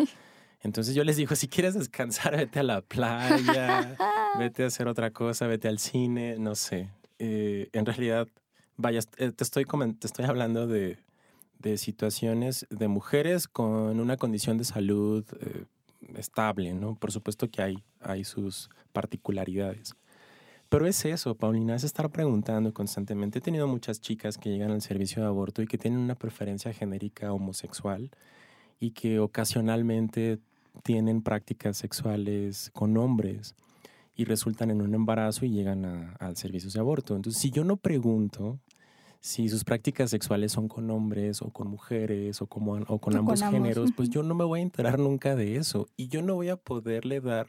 Entonces yo les digo, si quieres descansar, <laughs> vete a la playa, vete a hacer otra cosa, vete al cine, no sé. Eh, en realidad, vaya, eh, te estoy, te estoy hablando de, de, situaciones de mujeres con una condición de salud eh, estable, ¿no? Por supuesto que hay, hay sus particularidades. Pero es eso, Paulina, es estar preguntando constantemente. He tenido muchas chicas que llegan al servicio de aborto y que tienen una preferencia genérica homosexual y que ocasionalmente tienen prácticas sexuales con hombres y resultan en un embarazo y llegan al servicio de aborto. Entonces, si yo no pregunto si sus prácticas sexuales son con hombres o con mujeres o, como, o con ambos géneros, pues yo no me voy a enterar nunca de eso y yo no voy a poderle dar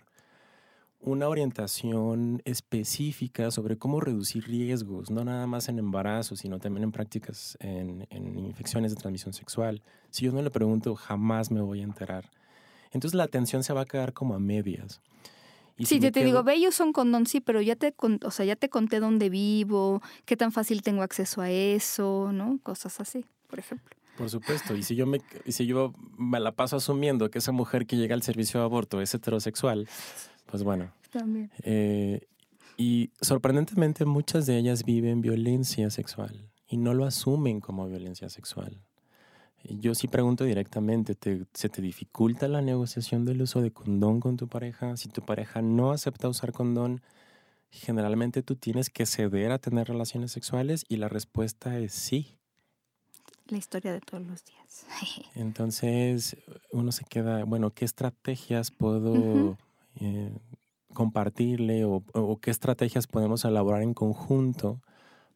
una orientación específica sobre cómo reducir riesgos, no nada más en embarazo, sino también en prácticas en, en infecciones de transmisión sexual. Si yo no le pregunto, jamás me voy a enterar. Entonces la atención se va a quedar como a medias. Y sí, yo te digo, ve, yo son condón, sí, pero ya te, o sea, ya te conté dónde vivo, qué tan fácil tengo acceso a eso, ¿no? Cosas así, por ejemplo. Por supuesto, y si yo me, si yo me la paso asumiendo que esa mujer que llega al servicio de aborto es heterosexual, pues bueno. También. Eh, y sorprendentemente muchas de ellas viven violencia sexual y no lo asumen como violencia sexual. Yo sí pregunto directamente, ¿se te dificulta la negociación del uso de condón con tu pareja? Si tu pareja no acepta usar condón, generalmente tú tienes que ceder a tener relaciones sexuales y la respuesta es sí. La historia de todos los días. <laughs> Entonces uno se queda, bueno, ¿qué estrategias puedo eh, compartirle o, qué estrategias podemos elaborar en conjunto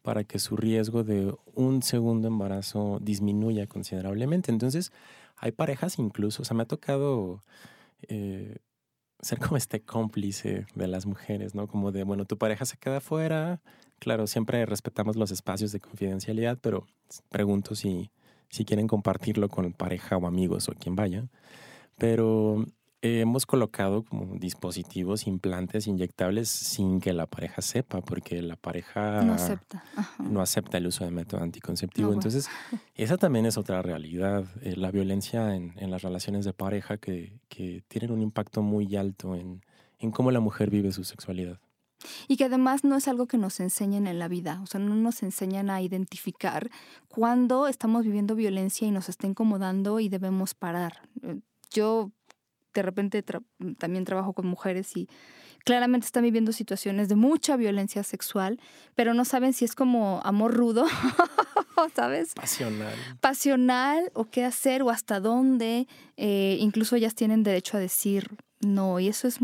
para que su riesgo de un segundo embarazo disminuya considerablemente? Entonces hay parejas incluso, o sea, me ha tocado... Eh, ser como este cómplice de las mujeres, ¿no? Como de, bueno, tu pareja se queda fuera, claro, siempre respetamos los espacios de confidencialidad, pero pregunto si, si quieren compartirlo con pareja o amigos o quien vaya. Pero hemos colocado como dispositivos, implantes inyectables sin que la pareja sepa, porque la pareja no acepta, no acepta el uso de método anticonceptivo. Entonces, esa también es otra realidad, eh, la violencia en, las relaciones de pareja que, que tienen un impacto muy alto en, en cómo la mujer vive su sexualidad. Y que además no es algo que nos enseñen en la vida, o sea, no nos enseñan a identificar cuando estamos viviendo violencia y nos está incomodando y debemos parar. Eh, yo de repente también trabajo con mujeres y claramente están viviendo situaciones de mucha violencia sexual, pero no saben si es como amor rudo, <laughs> ¿sabes? Pasional. Pasional o qué hacer o hasta dónde. Eh, incluso ellas tienen derecho a decir no y eso es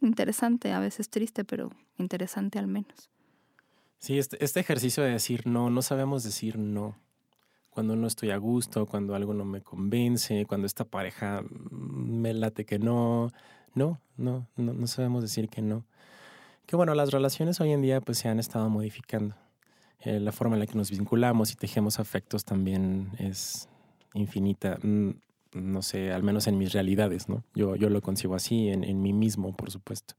interesante, a veces triste, pero interesante al menos. Sí, este, este ejercicio de decir no, no sabemos decir no cuando no estoy a gusto, cuando algo no me convence, cuando esta pareja me late que no. No, no, no, sabemos decir que no. Que bueno, las relaciones hoy en día pues se han estado modificando. Eh, la forma en la que nos vinculamos y tejemos afectos también es infinita. Mm, no sé, al menos en mis realidades, ¿no? Yo, yo lo concibo así, en, en mí mismo, por supuesto.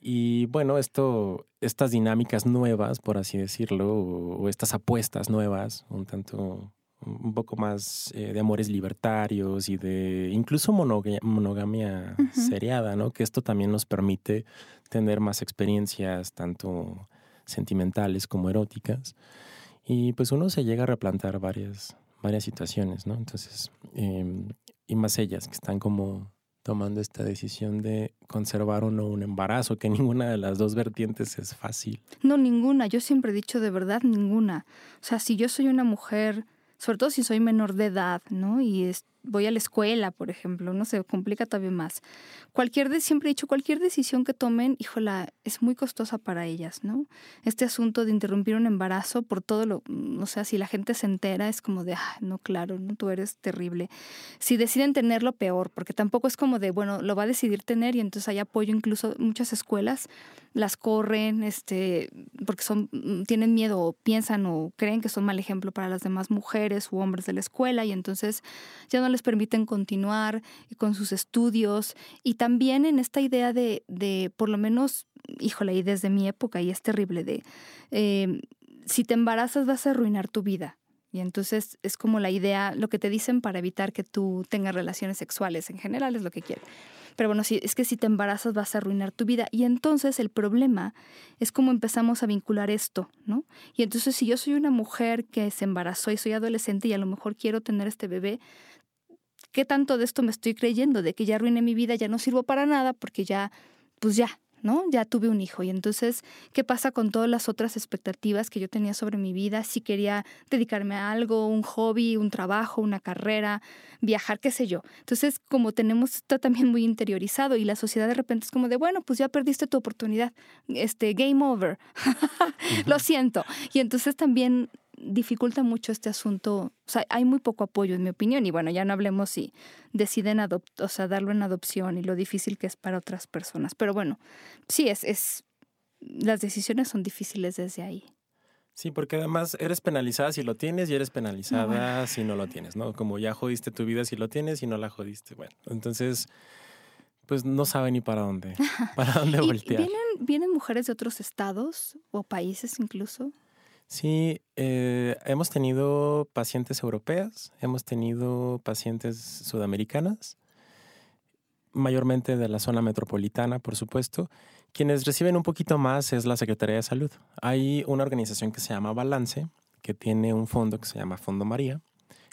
Y bueno, esto, estas dinámicas nuevas, por así decirlo, o, estas apuestas nuevas, un tanto, un poco más eh, de amores libertarios y de incluso monogamia, seriada, ¿no? Que esto también nos permite tener más experiencias, tanto sentimentales como eróticas. Y pues uno se llega a replantar varias, varias situaciones, ¿no? Entonces, em, y más ellas que están como tomando esta decisión de conservar o no un embarazo, que <laughs> ninguna de las dos vertientes es fácil. No, ninguna. Yo siempre he dicho de verdad ninguna. O sea, si yo soy una mujer, sobre todo si soy menor de edad, ¿no? Y es, voy a la escuela, por ejemplo, no se complica todavía más. Cualquier de, siempre he dicho, cualquier decisión que tomen, híjola, es muy costosa para ellas, ¿no? Este asunto de interrumpir un embarazo por todo lo, o sea, si la gente se entera es como de, ah, no, claro, no, tú eres terrible. Si deciden tenerlo, peor, porque tampoco es como de, bueno, lo va a decidir tener y entonces hay apoyo, incluso muchas escuelas las corren, este, porque son, tienen miedo o piensan o creen que son mal ejemplo para las demás mujeres u hombres de la escuela y entonces ya no les permiten continuar con sus estudios y también en esta idea de, de por lo menos, híjole, y desde mi época, y es terrible, de em, si te embarazas vas a arruinar tu vida. Y entonces es como la idea, lo que te dicen para evitar que tú tengas relaciones sexuales en general es lo que quieren. Pero bueno, si, es que si te embarazas vas a arruinar tu vida. Y entonces el problema es cómo empezamos a vincular esto, ¿no? Y entonces si yo soy una mujer que se embarazó y soy adolescente y a lo mejor quiero tener este bebé, ¿qué tanto de esto me estoy creyendo? De que ya arruiné mi vida, ya no sirvo para nada porque ya, pues ya, ¿no? Ya tuve un hijo. Y entonces, ¿qué pasa con todas las otras expectativas que yo tenía sobre mi vida? Si quería dedicarme a algo, un hobby, un trabajo, una carrera, viajar, qué sé yo. Entonces, como tenemos esto también muy interiorizado y la sociedad de repente es como de, bueno, pues ya perdiste tu oportunidad, este, game over. <laughs> Lo siento. Y entonces también dificulta mucho este asunto. O sea, hay muy poco apoyo, en mi opinión. Y bueno, ya no hablemos si deciden o sea, darlo en adopción y lo difícil que es para otras personas. Pero bueno, sí, es, es las decisiones son difíciles desde ahí. Sí, porque además eres penalizada si lo tienes y eres penalizada si no lo tienes, ¿no? Como ya jodiste tu vida si lo tienes y no la jodiste. Bueno, entonces, pues no sabe ni para dónde, <laughs> para dónde voltear. ¿Vienen, ¿Vienen mujeres de otros estados o países incluso? Sí, eh, hemos tenido pacientes europeas, hemos tenido pacientes sudamericanas, mayormente de la zona metropolitana, por supuesto. Quienes reciben un poquito más es la Secretaría de Salud. Hay una organización que se llama Balance, que tiene un fondo que se llama Fondo María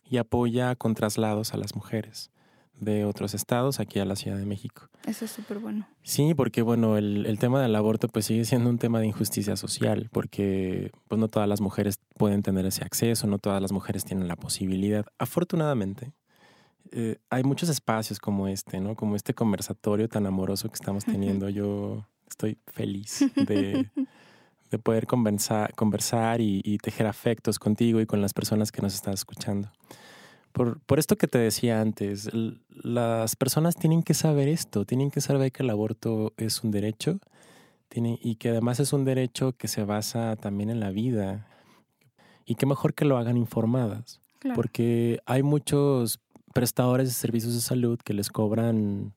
y apoya con traslados a las mujeres de otros estados aquí a la Ciudad de México. Eso es súper bueno. Sí, porque bueno, el, el, tema del aborto pues sigue siendo un tema de injusticia social, porque pues no todas las mujeres pueden tener ese acceso, no todas las mujeres tienen la posibilidad. Afortunadamente, eh, hay muchos espacios como este, ¿no? Como este conversatorio tan amoroso que estamos teniendo. Yo estoy feliz de, <laughs> de poder conversar, conversar y, y tejer afectos contigo y con las personas que nos están escuchando. Por, por, esto que te decía antes, las personas tienen que saber esto, tienen que saber que el aborto es un derecho tiene, y que además es un derecho que se basa también en la vida. Y qué mejor que lo hagan informadas, claro. porque hay muchos prestadores de servicios de salud que les cobran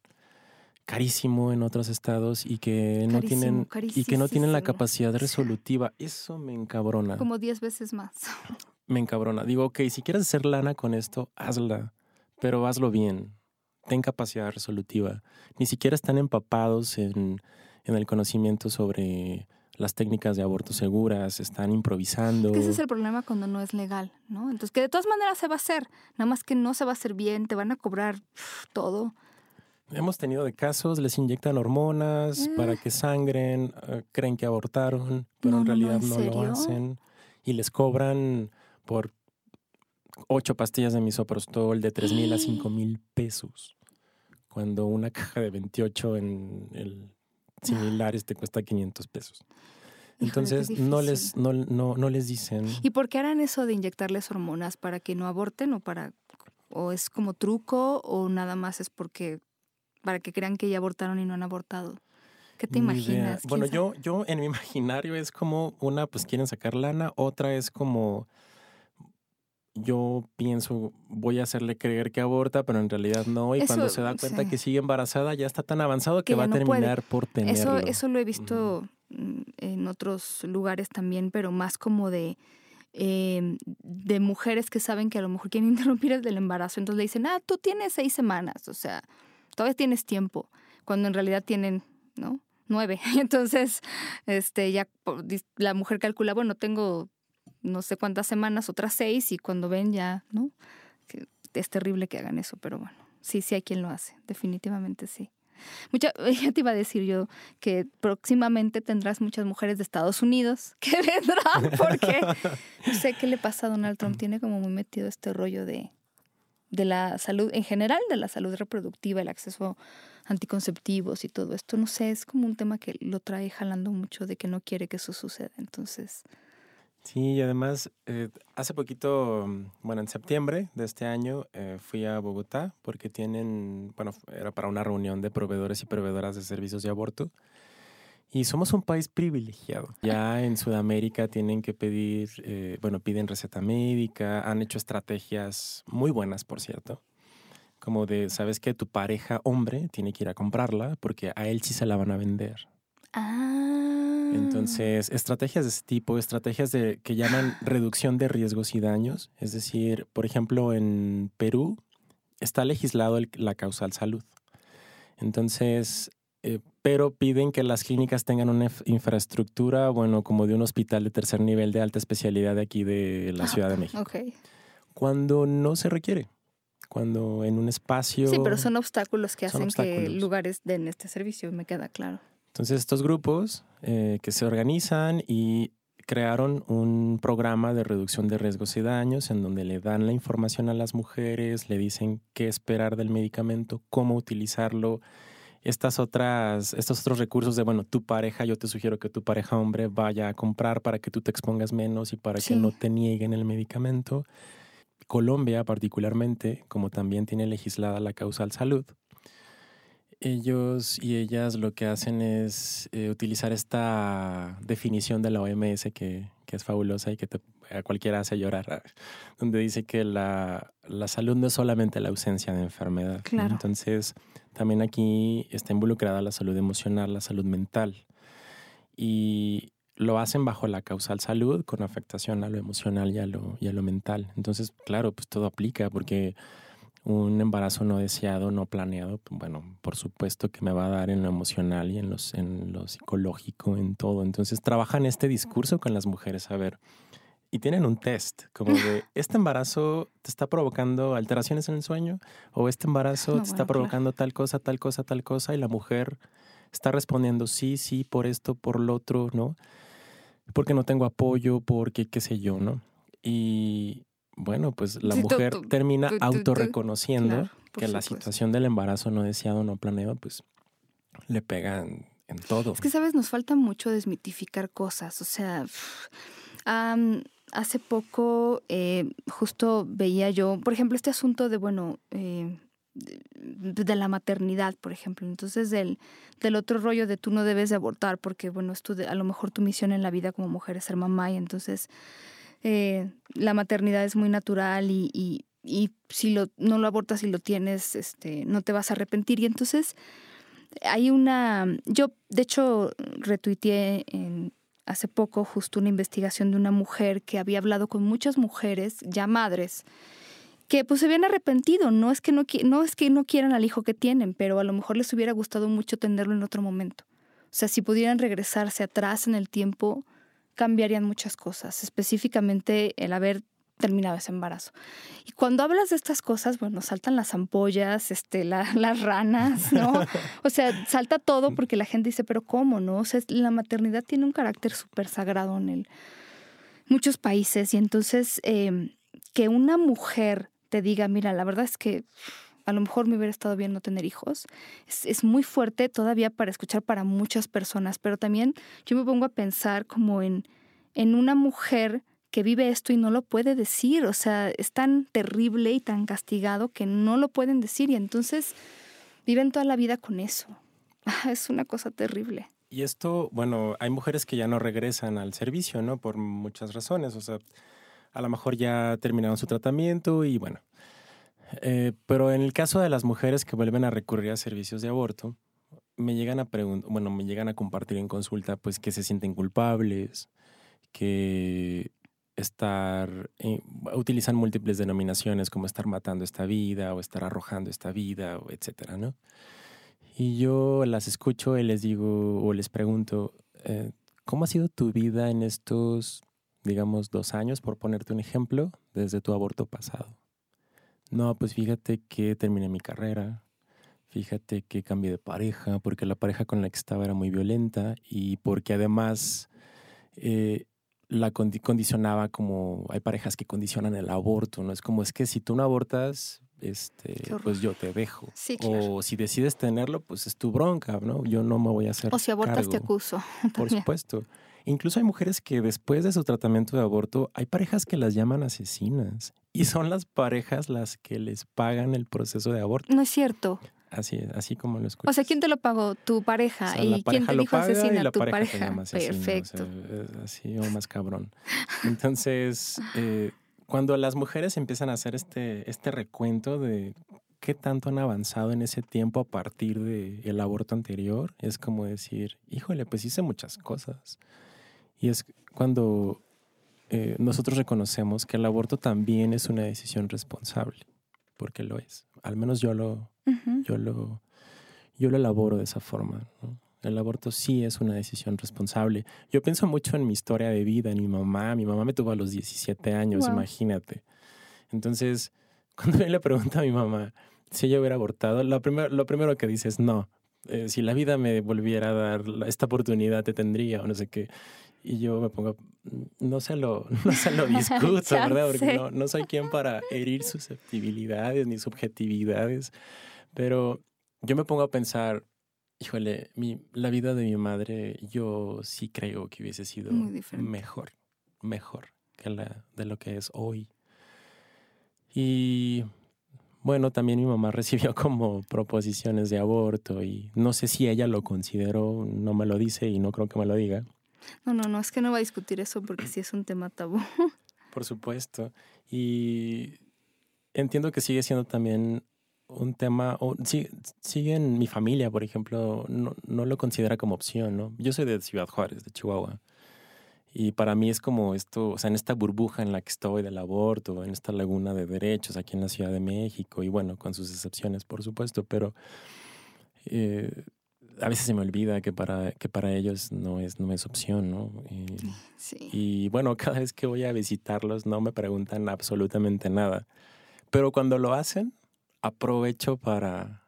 carísimo en otros estados y que no tienen y que no tienen la capacidad <laughs> resolutiva. Eso me encabrona. Como 10 veces más. Me encabrona. Digo, ok, si quieres hacer lana con esto, hazla, pero hazlo bien. Ten capacidad resolutiva. Ni siquiera están empapados en, en el conocimiento sobre las técnicas de aborto seguras, están improvisando. ese es el problema cuando no es legal, ¿no? Entonces, que de todas maneras se va a hacer, nada más que no se va a hacer bien, te van a cobrar pff, todo. Hemos tenido de casos, les inyectan hormonas eh. para que sangren, uh, creen que abortaron, pero no, en realidad no, ¿en no lo hacen. Y les cobran por ocho pastillas de misoprostol de tres mil a cinco <gasps> mil pesos. Cuando una caja de 28 en el similares te cuesta 500 pesos. Entonces Híjole, no les no, no, no les dicen. ¿Y por qué harán eso de inyectarles hormonas para que no aborten o para o es como truco o nada más es porque para que crean que ya abortaron y no han abortado? ¿Qué te imaginas? Bueno, yo yo en mi <laughs> imaginario es como una pues quieren sacar lana, otra es como yo pienso, voy a hacerle creer que aborta, pero en realidad no. Y eso, cuando se da cuenta sí. que sigue embarazada, ya está tan avanzado que, que va a terminar puede. por tenerlo. Eso, eso lo he visto uh en otros lugares también, pero más como de, eh, de mujeres que saben que a lo mejor quieren <laughs> interrumpir el del embarazo. Entonces le dicen, ah, tú tienes seis semanas, o sea, todavía tienes tiempo, cuando en realidad tienen, ¿no? Nueve. <laughs> Entonces, este, ya la mujer calcula, bueno, tengo no sé cuántas semanas, otras seis, y cuando ven ya, ¿no? Es terrible que hagan eso, pero bueno, sí, sí hay quien lo hace, definitivamente sí. Mucha, <laughs> ya te iba a decir yo que próximamente tendrás muchas mujeres de Estados Unidos <laughs> que vendrán porque no sé qué le pasa a Donald Trump. Tiene como muy metido este rollo de, de la salud, en general, de la salud reproductiva, el acceso a anticonceptivos y todo esto. No sé, es como un tema que lo trae jalando mucho de que no quiere que eso suceda. Entonces, Sí, y además, eh, hace poquito, bueno, en septiembre de este año eh, fui a Bogotá porque tienen, bueno, era para una reunión de proveedores y proveedoras de servicios de aborto. Y somos un país privilegiado. Ya en Sudamérica tienen que pedir, eh, bueno, piden receta médica, han hecho estrategias muy buenas, por cierto. Como de, ¿sabes que Tu pareja hombre tiene que ir a comprarla porque a él sí se la van a vender. Ah. Entonces, estrategias de ese tipo, estrategias de, que llaman reducción de riesgos y daños. Es decir, por ejemplo, en Perú está legislado el, la causal salud. Entonces, eh, pero piden que las clínicas tengan una infraestructura, bueno, como de un hospital de tercer nivel de alta especialidad de aquí de la Ciudad de <laughs> México. Okay. Cuando no se requiere cuando en un espacio... Sí, pero son obstáculos que hacen obstáculos. que lugares den este servicio, me queda claro. Entonces estos grupos eh, que se organizan y crearon un programa de reducción de riesgos y daños en donde le dan la información a las mujeres, le dicen qué esperar del medicamento, cómo utilizarlo, estas otras, estos otros recursos de, bueno, tu pareja, yo te sugiero que tu pareja hombre vaya a comprar para que tú te expongas menos y para sí. que no te nieguen el medicamento. Colombia particularmente, como también tiene legislada la causal salud, ellos y ellas lo que hacen es eh, utilizar esta definición de la OMS que, que es fabulosa y que te, a cualquiera hace llorar, donde dice que la, la, salud no es solamente la ausencia de enfermedad. Claro. Entonces, también aquí está involucrada la salud emocional, la salud mental. Y lo hacen bajo la causal salud con afectación a lo emocional y a lo, y a lo mental. Entonces, claro, pues todo aplica porque un embarazo no deseado, no planeado, bueno, por supuesto que me va a dar en lo emocional y en, los, en lo psicológico, en todo. Entonces trabajan este discurso con las mujeres. A ver, y tienen un test como de <laughs> este embarazo te está provocando alteraciones en el sueño o este embarazo te está provocando tal cosa, tal cosa, tal cosa y la mujer está respondiendo sí, sí, por esto, por lo otro, ¿no? Porque no tengo apoyo, porque qué sé yo, ¿no? Y bueno, pues la mujer termina autorreconociendo que la situación del embarazo no deseado, no planeado, pues le pegan en todo. Es que, ¿sabes? Nos falta mucho desmitificar cosas. O sea, <sighs> hace poco eh, justo veía yo, por ejemplo, este asunto de, bueno, eh, de, la maternidad, por ejemplo. Entonces, del, del otro rollo de tú no debes de abortar porque, bueno, es a lo mejor tu misión en la vida como mujer es ser mamá y entonces eh, la maternidad es muy natural y, y, si no lo abortas y lo tienes, este, no te vas a arrepentir. Y entonces hay una, yo de hecho retuiteé hace poco justo una investigación de una mujer que había hablado con muchas mujeres, ya madres, que pues se habían arrepentido. No es que no, no es que no quieran al hijo que tienen, pero a lo mejor les hubiera gustado mucho tenerlo en otro momento. O sea, si pudieran regresarse atrás en el tiempo, cambiarían muchas cosas, específicamente el haber terminado ese embarazo. Y cuando hablas de estas cosas, bueno, saltan las ampollas, este, <laughs> las ranas, ¿no? <laughs> O sea, salta todo porque la gente dice, pero ¿cómo, no? O sea, la maternidad tiene un carácter súper sagrado en el, muchos países y entonces em, que una mujer te diga, mira, la verdad es que a lo mejor me hubiera estado bien no tener hijos, es, es, muy fuerte todavía para escuchar para muchas personas, pero también yo me pongo a pensar como en, en una mujer que vive esto y no lo puede decir. O sea, es tan terrible y tan castigado que no lo pueden decir y entonces viven toda la vida con eso. <laughs> Es una cosa terrible. Y esto, bueno, hay mujeres que ya no regresan al servicio, ¿no? Por muchas razones. O sea, a lo mejor ya terminaron su tratamiento y bueno. Eh, pero en el caso de las mujeres que vuelven a recurrir a servicios de aborto, me llegan a preguntar, bueno, me llegan a compartir en consulta, pues que se sienten culpables, que estar, eh, utilizan múltiples denominaciones como estar matando esta vida o estar arrojando esta vida, o etcétera, ¿no? Y yo las escucho y les digo o les pregunto, eh, ¿cómo ha sido tu vida en estos, digamos, dos años, por ponerte un ejemplo, desde tu aborto pasado? No, pues fíjate que terminé mi carrera, fíjate que cambié de pareja, porque la pareja con la que estaba era muy violenta y porque además eh, la condicionaba como hay parejas que condicionan el aborto, ¿no? Es como es que si tú no abortas, este, pues yo te dejo. O si decides tenerlo, pues es tu bronca, ¿no? Yo no me voy a hacer. O si abortas, te acuso. Por <laughs> supuesto. Incluso hay mujeres que después de su tratamiento de aborto, hay parejas que las llaman asesinas. Y son las parejas las que les pagan el proceso de aborto. No es cierto. Así, así como lo escuchas. O sea, ¿quién te lo pagó? ¿Tu pareja? ¿Y quién te dijo asesina? ¿Tu pareja? Perfecto. así o más cabrón. Entonces, eh, cuando las mujeres empiezan a hacer este, este recuento de qué tanto han avanzado en ese tiempo a partir del aborto anterior, es como decir, híjole, pues hice muchas cosas. Y es cuando eh, nosotros reconocemos que el aborto también es una decisión responsable, porque lo es. Al menos yo lo, yo, lo, yo lo elaboro de esa forma. El aborto sí es una decisión responsable. Yo pienso mucho en mi historia de vida, en mi mamá. Mi mamá me tuvo a los 17 años, imagínate. Entonces, <laughs> cuando le pregunto a mi mamá si ella hubiera abortado, lo primero, lo primero que dice es no. Eh, si la vida me volviera a dar esta oportunidad, te tendría o no sé qué. Y yo me pongo, no se lo, <laughs> no se lo <laughs> discuto, ¿verdad? Porque no, no soy quien para herir susceptibilidades ni subjetividades. Pero yo me pongo a pensar, híjole, mi, la vida de mi madre, yo sí creo que hubiese sido mejor, mejor que la de lo que es hoy. Y bueno, también mi mamá <laughs> recibió como proposiciones de aborto y no sé si ella lo consideró, no me lo dice y no creo que me lo diga. No, no, no, es que no va a discutir eso porque sí es un tema tabú. <clears throat> Por supuesto. Y entiendo que sigue siendo también un tema, o, sigue en mi familia, por ejemplo, no, no, lo considera como opción, ¿no? Yo soy de Ciudad Juárez, de Chihuahua. Y para mí es como esto, o sea, en esta burbuja en la que estoy del aborto, en esta laguna de derechos aquí en la Ciudad de México, y bueno, con sus excepciones, por supuesto, pero eh, a veces se me olvida que para, que para ellos no es, no es opción, ¿no? Y, <laughs> Sí. y bueno, <laughs> cada vez que voy a visitarlos no me preguntan absolutamente nada. Pero cuando lo hacen, aprovecho para,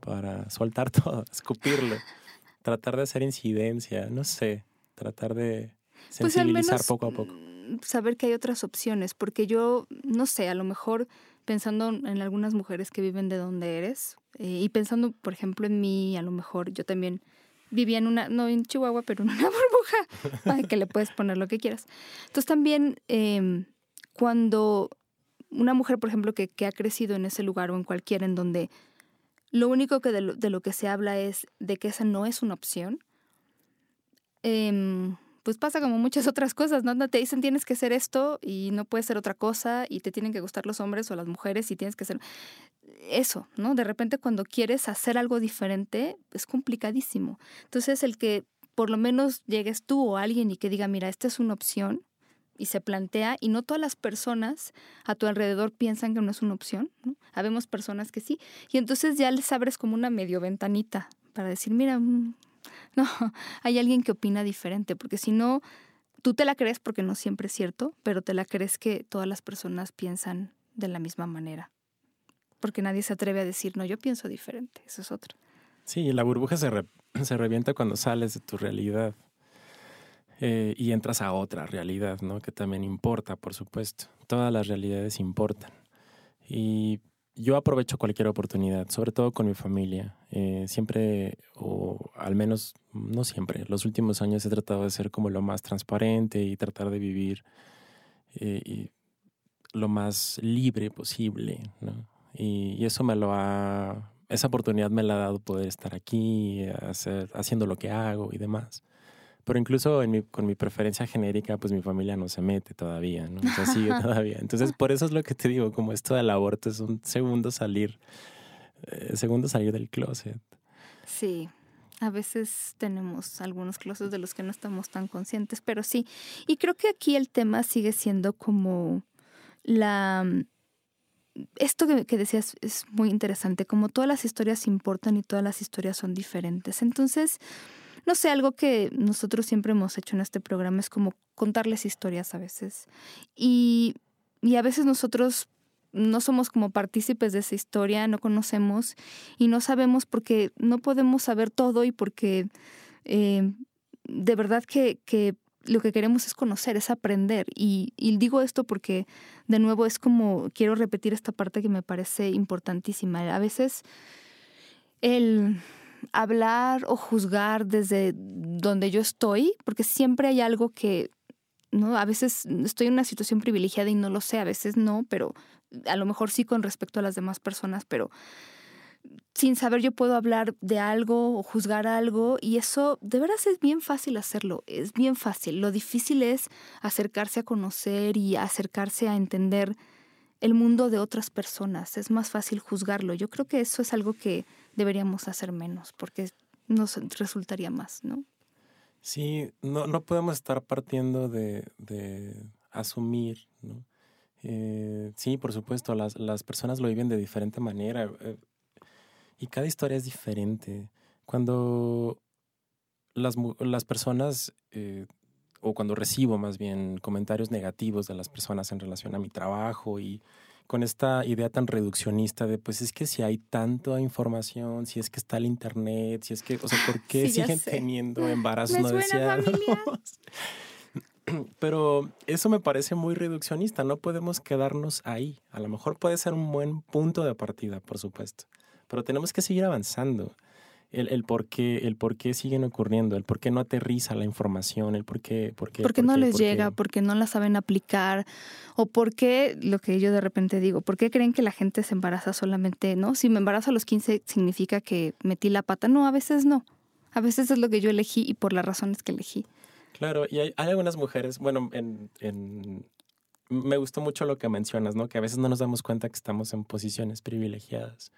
para soltar <laughs> todo, escupirlo, tratar de hacer incidencia, no sé, tratar de Pues al sensibilizar menos, poco a poco. mm, saber que hay otras opciones, porque yo, no sé, a lo mejor pensando en algunas mujeres que viven de donde eres, eh, y pensando, por ejemplo, en mí, a lo mejor yo también vivía en una, no en Chihuahua, pero en una <laughs> burbuja, que le puedes poner lo que quieras. Entonces también em, cuando una mujer, por ejemplo, que, que ha crecido en ese lugar o en cualquiera en donde lo único que de lo, de lo que se habla es de que esa no es una opción, em, pues pasa como muchas otras cosas, ¿no? Te dicen tienes que ser esto y no puedes ser otra cosa y te tienen que gustar los hombres o las mujeres y tienes que ser eso, ¿no? De repente cuando quieres hacer algo diferente es complicadísimo. Entonces el que por lo menos llegues tú o alguien y que diga, mira, esta es una opción y se plantea y no todas las personas a tu alrededor piensan que no es una opción, ¿no? Habemos personas que sí y entonces ya les abres como una medio ventanita para decir, mira, mm, <laughs> no, hay alguien que opina diferente, porque si no, tú te la crees porque no siempre es cierto, pero te la crees que todas las personas piensan de la misma manera. Porque nadie se atreve a decir, no, yo pienso diferente, eso es otro. Sí, la burbuja se, <clears throat> se revienta cuando sales de tu realidad eh, y entras a otra realidad, ¿no? Que también importa, por supuesto. Todas las realidades importan. Y yo aprovecho cualquier oportunidad, sobre todo con mi familia. Eh, siempre, o al menos, no siempre, los últimos años he tratado de ser como lo más transparente y tratar de vivir eh, lo más libre posible, ¿no? Y, y eso me lo ha, esa oportunidad me la ha dado poder estar aquí, hacer, haciendo lo que hago y demás. Pero incluso en mi, con mi preferencia genérica, pues mi familia no se mete todavía, ¿no? O sea, <laughs> sigue todavía. Entonces, por eso es lo que te digo, como esto del aborto es un segundo salir, eh, segundo salir del closet. Sí, a veces tenemos algunos closets de los que no estamos tan conscientes, pero sí. Y creo que aquí el tema sigue siendo como la... Esto que, que decías es muy interesante, como todas las historias importan y todas las historias son diferentes. Entonces, no sé, algo que nosotros siempre hemos hecho en este programa es como contarles historias a veces. Y, y a veces nosotros no somos como partícipes de esa historia, no conocemos y no sabemos porque no podemos saber todo y porque eh, de verdad que, que, lo que queremos es conocer, es aprender. Y, y, digo esto porque, de nuevo, es como, quiero repetir esta parte que me parece importantísima. A veces el hablar o juzgar desde donde yo estoy, porque siempre hay algo que, ¿no? A veces estoy en una situación privilegiada y no lo sé, a veces no, pero a lo mejor sí con respecto a las demás personas, pero sin saber yo puedo hablar de algo o juzgar algo y eso de veras es bien fácil hacerlo, es bien fácil. Lo difícil es acercarse a conocer y acercarse a entender el mundo de otras personas, es más fácil juzgarlo. Yo creo que eso es algo que deberíamos hacer menos porque nos resultaría más, ¿no? Sí, no, no podemos estar partiendo de, de asumir, ¿no? Eh, sí, por supuesto, las, las, personas lo viven de diferente manera eh, y cada historia es diferente. Cuando las, las personas, eh, o cuando recibo más bien comentarios negativos de las personas en relación a mi trabajo y con esta idea tan reduccionista de, pues es que si hay tanta información, si es que está el internet, si es que, o sea, ¿por <laughs> qué sí, siguen teniendo <laughs> embarazos no deseados? <laughs> Pero eso me parece muy reduccionista, no podemos quedarnos ahí. A lo mejor puede ser un buen punto de partida, por supuesto, pero tenemos que seguir avanzando. El, el, por qué, el por qué siguen ocurriendo, el por qué no aterriza la información, el por qué... Por qué, porque por no qué, les por llega, qué. porque no la saben aplicar, o por qué, lo que yo de repente digo, ¿por qué creen que la gente se embaraza solamente, no? Si me embarazo a los 15 significa que metí la pata. No, a veces no. A veces es lo que yo elegí y por las razones que elegí. Claro, y hay, hay algunas mujeres, bueno, en, en, me gustó mucho lo que mencionas, ¿no? Que a veces no nos damos cuenta que estamos en posiciones privilegiadas.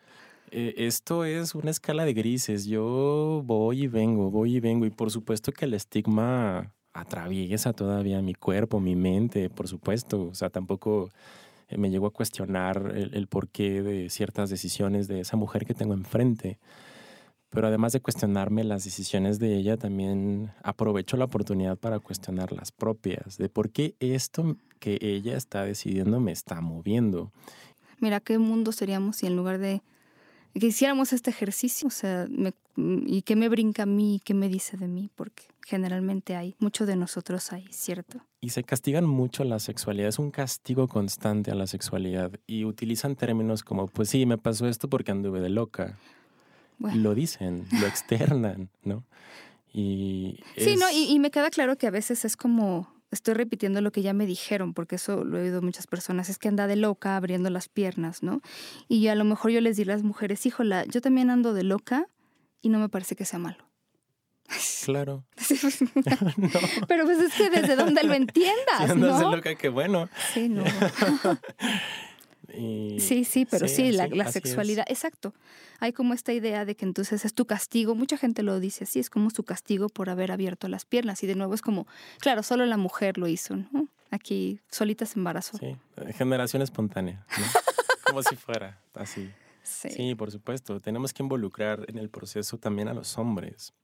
Eh, esto es una escala de grises. Yo voy y vengo, voy y vengo. Y por supuesto que el estigma atraviesa todavía mi cuerpo, mi mente, por supuesto. O sea, tampoco me llego a cuestionar el, el porqué de ciertas decisiones de esa mujer que tengo enfrente. pero además de cuestionarme las decisiones de ella, también aprovecho la oportunidad para cuestionar las propias, de por qué esto que ella está decidiendo me está moviendo. Mira, ¿qué mundo seríamos si en lugar de que hiciéramos este ejercicio, o sea, ¿y qué me brinca a mí? ¿Qué me dice de mí? Porque generalmente hay, mucho de nosotros hay, ¿cierto? Y se castigan mucho la sexualidad, es un castigo constante a la sexualidad y utilizan términos como, pues sí, me pasó esto porque anduve de loca. Lo dicen, lo externan, ¿no? Y Sí, no, y, me queda claro que a veces es como, estoy repitiendo lo que ya me dijeron, porque eso lo he oído muchas personas, es que anda de loca abriendo las piernas, ¿no? Y a lo mejor yo les digo a las mujeres, híjola, yo también ando de loca y no me parece que sea malo. <laughs> Claro. <laughs> <laughs> Pero pues es que desde donde lo entiendas. Si andas de loca, qué bueno. Sí, no. Sí, sí, pero sí, la, sexualidad, exacto. Hay como esta idea de que entonces es tu castigo, mucha gente lo dice así, es como su castigo por haber abierto las piernas. Y de nuevo es como, claro, solo la mujer lo hizo, ¿no? Aquí solita se embarazó. Sí, generación espontánea, <laughs> como si fuera así. Sí. sí, por supuesto. Tenemos que involucrar en el proceso también a los hombres.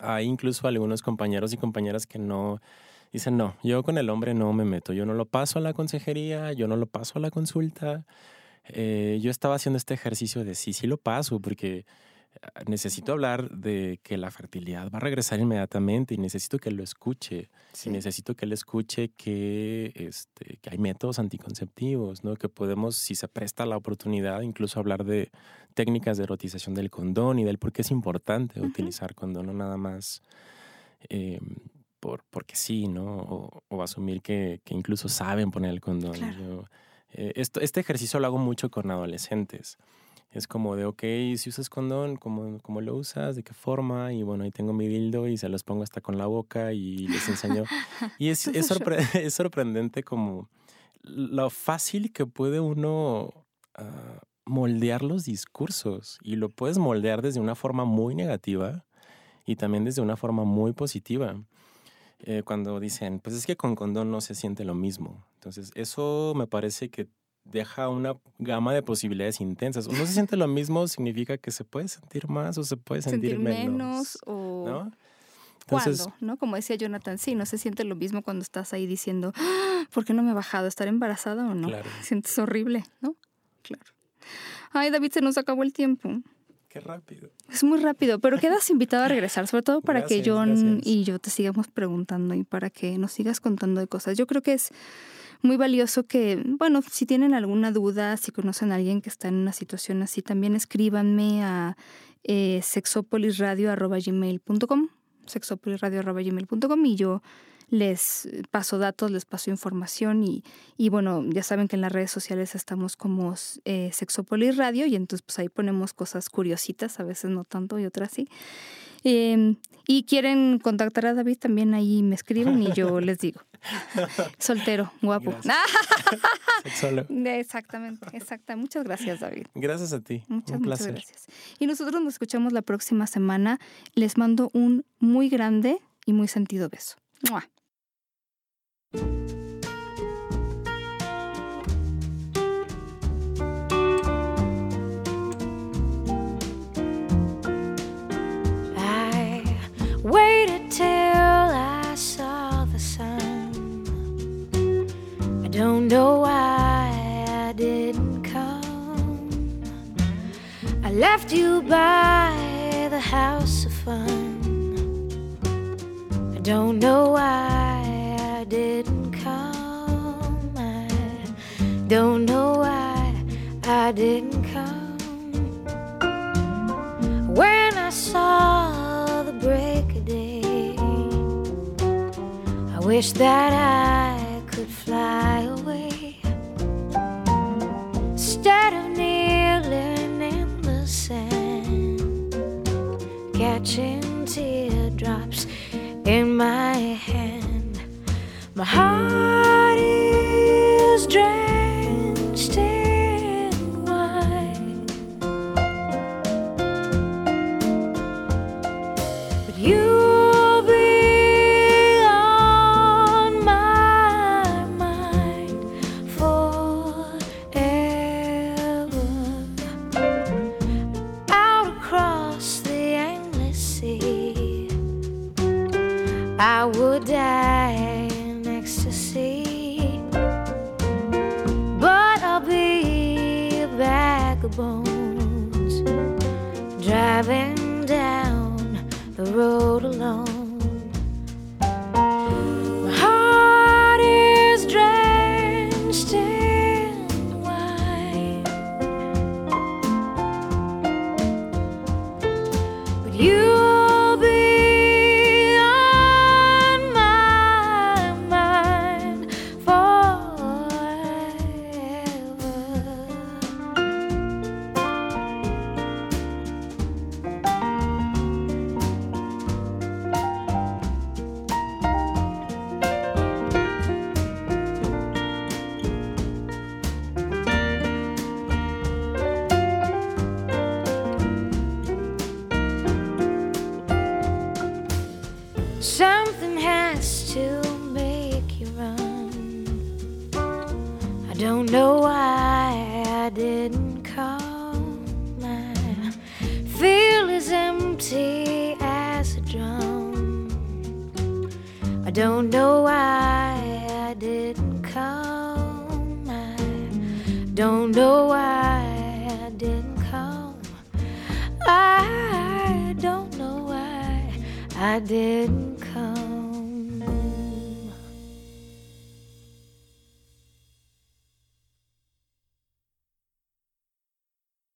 Hay incluso algunos compañeros y compañeras que no Dicen, no, yo con el hombre no me meto, yo no lo paso a la consejería, yo no lo paso a la consulta. Eh, yo estaba haciendo este ejercicio de sí, sí lo paso, porque ah, necesito hablar de que la fertilidad va a regresar inmediatamente y necesito que lo escuche. Y necesito que él escuche que, este, que hay métodos anticonceptivos, ¿no? que podemos, si se presta la oportunidad, incluso hablar de técnicas de erotización del condón y del por qué es importante utilizar condón, no nada más eh, por, porque sí, ¿no? O, asumir que, que, incluso saben poner el condón. Eh, esto, este ejercicio lo hago mucho con adolescentes. Es como de, ok, si usas condón, ¿cómo, ¿cómo, lo usas? ¿De qué forma? Y bueno, ahí tengo mi dildo y se los pongo hasta con la boca y les enseño. <laughs> Y es, es, <laughs> es sorprendente como lo fácil que puede uno ah, moldear los discursos. Y lo puedes moldear desde una forma muy negativa y también desde una forma muy positiva. Eh, cuando dicen, pues es que con condón no se siente lo mismo. Entonces, eso me parece que deja una gama de posibilidades intensas. No se siente lo mismo significa que se puede sentir más o se puede sentir, menos, o ¿no? ¿Cuándo? ¿no? Como decía Jonathan, sí, no se siente lo mismo cuando estás ahí diciendo, ¡Ah! ¿por qué no me he bajado? ¿Estar embarazada o no? Claro. Sientes horrible, ¿no? Claro. Ay, David, se nos acabó el tiempo. Qué rápido. Es muy rápido, pero quedas invitado a regresar, sobre todo para que John y yo te sigamos preguntando y para que nos sigas contando de cosas. Yo creo que es muy valioso que, bueno, si tienen alguna duda, si conocen a alguien que está en una situación así, también escríbanme a eh, sexopolisradio.gmail.com sexopolisradio.gmail.com y yo les paso datos, les paso información y, y, bueno, ya saben que en las redes sociales estamos como eh, Sexopolis Radio y entonces pues ahí ponemos cosas curiositas, a veces no tanto y otras sí. Em, y quieren contactar a David, también ahí me escriben y yo les digo. <laughs> Soltero, guapo. <laughs> Exactamente, exacta. Muchas gracias, David. Gracias a ti. Muchas, muchas gracias. Y nosotros nos escuchamos la próxima semana. Les mando un muy grande y muy sentido beso. Don't know why I didn't come. I left you by the house of fun. I don't know why didn't come. I don't know why I didn't come. When I saw the break of day, I wish that I could fly away. Instead of kneeling in the sand, catching My heart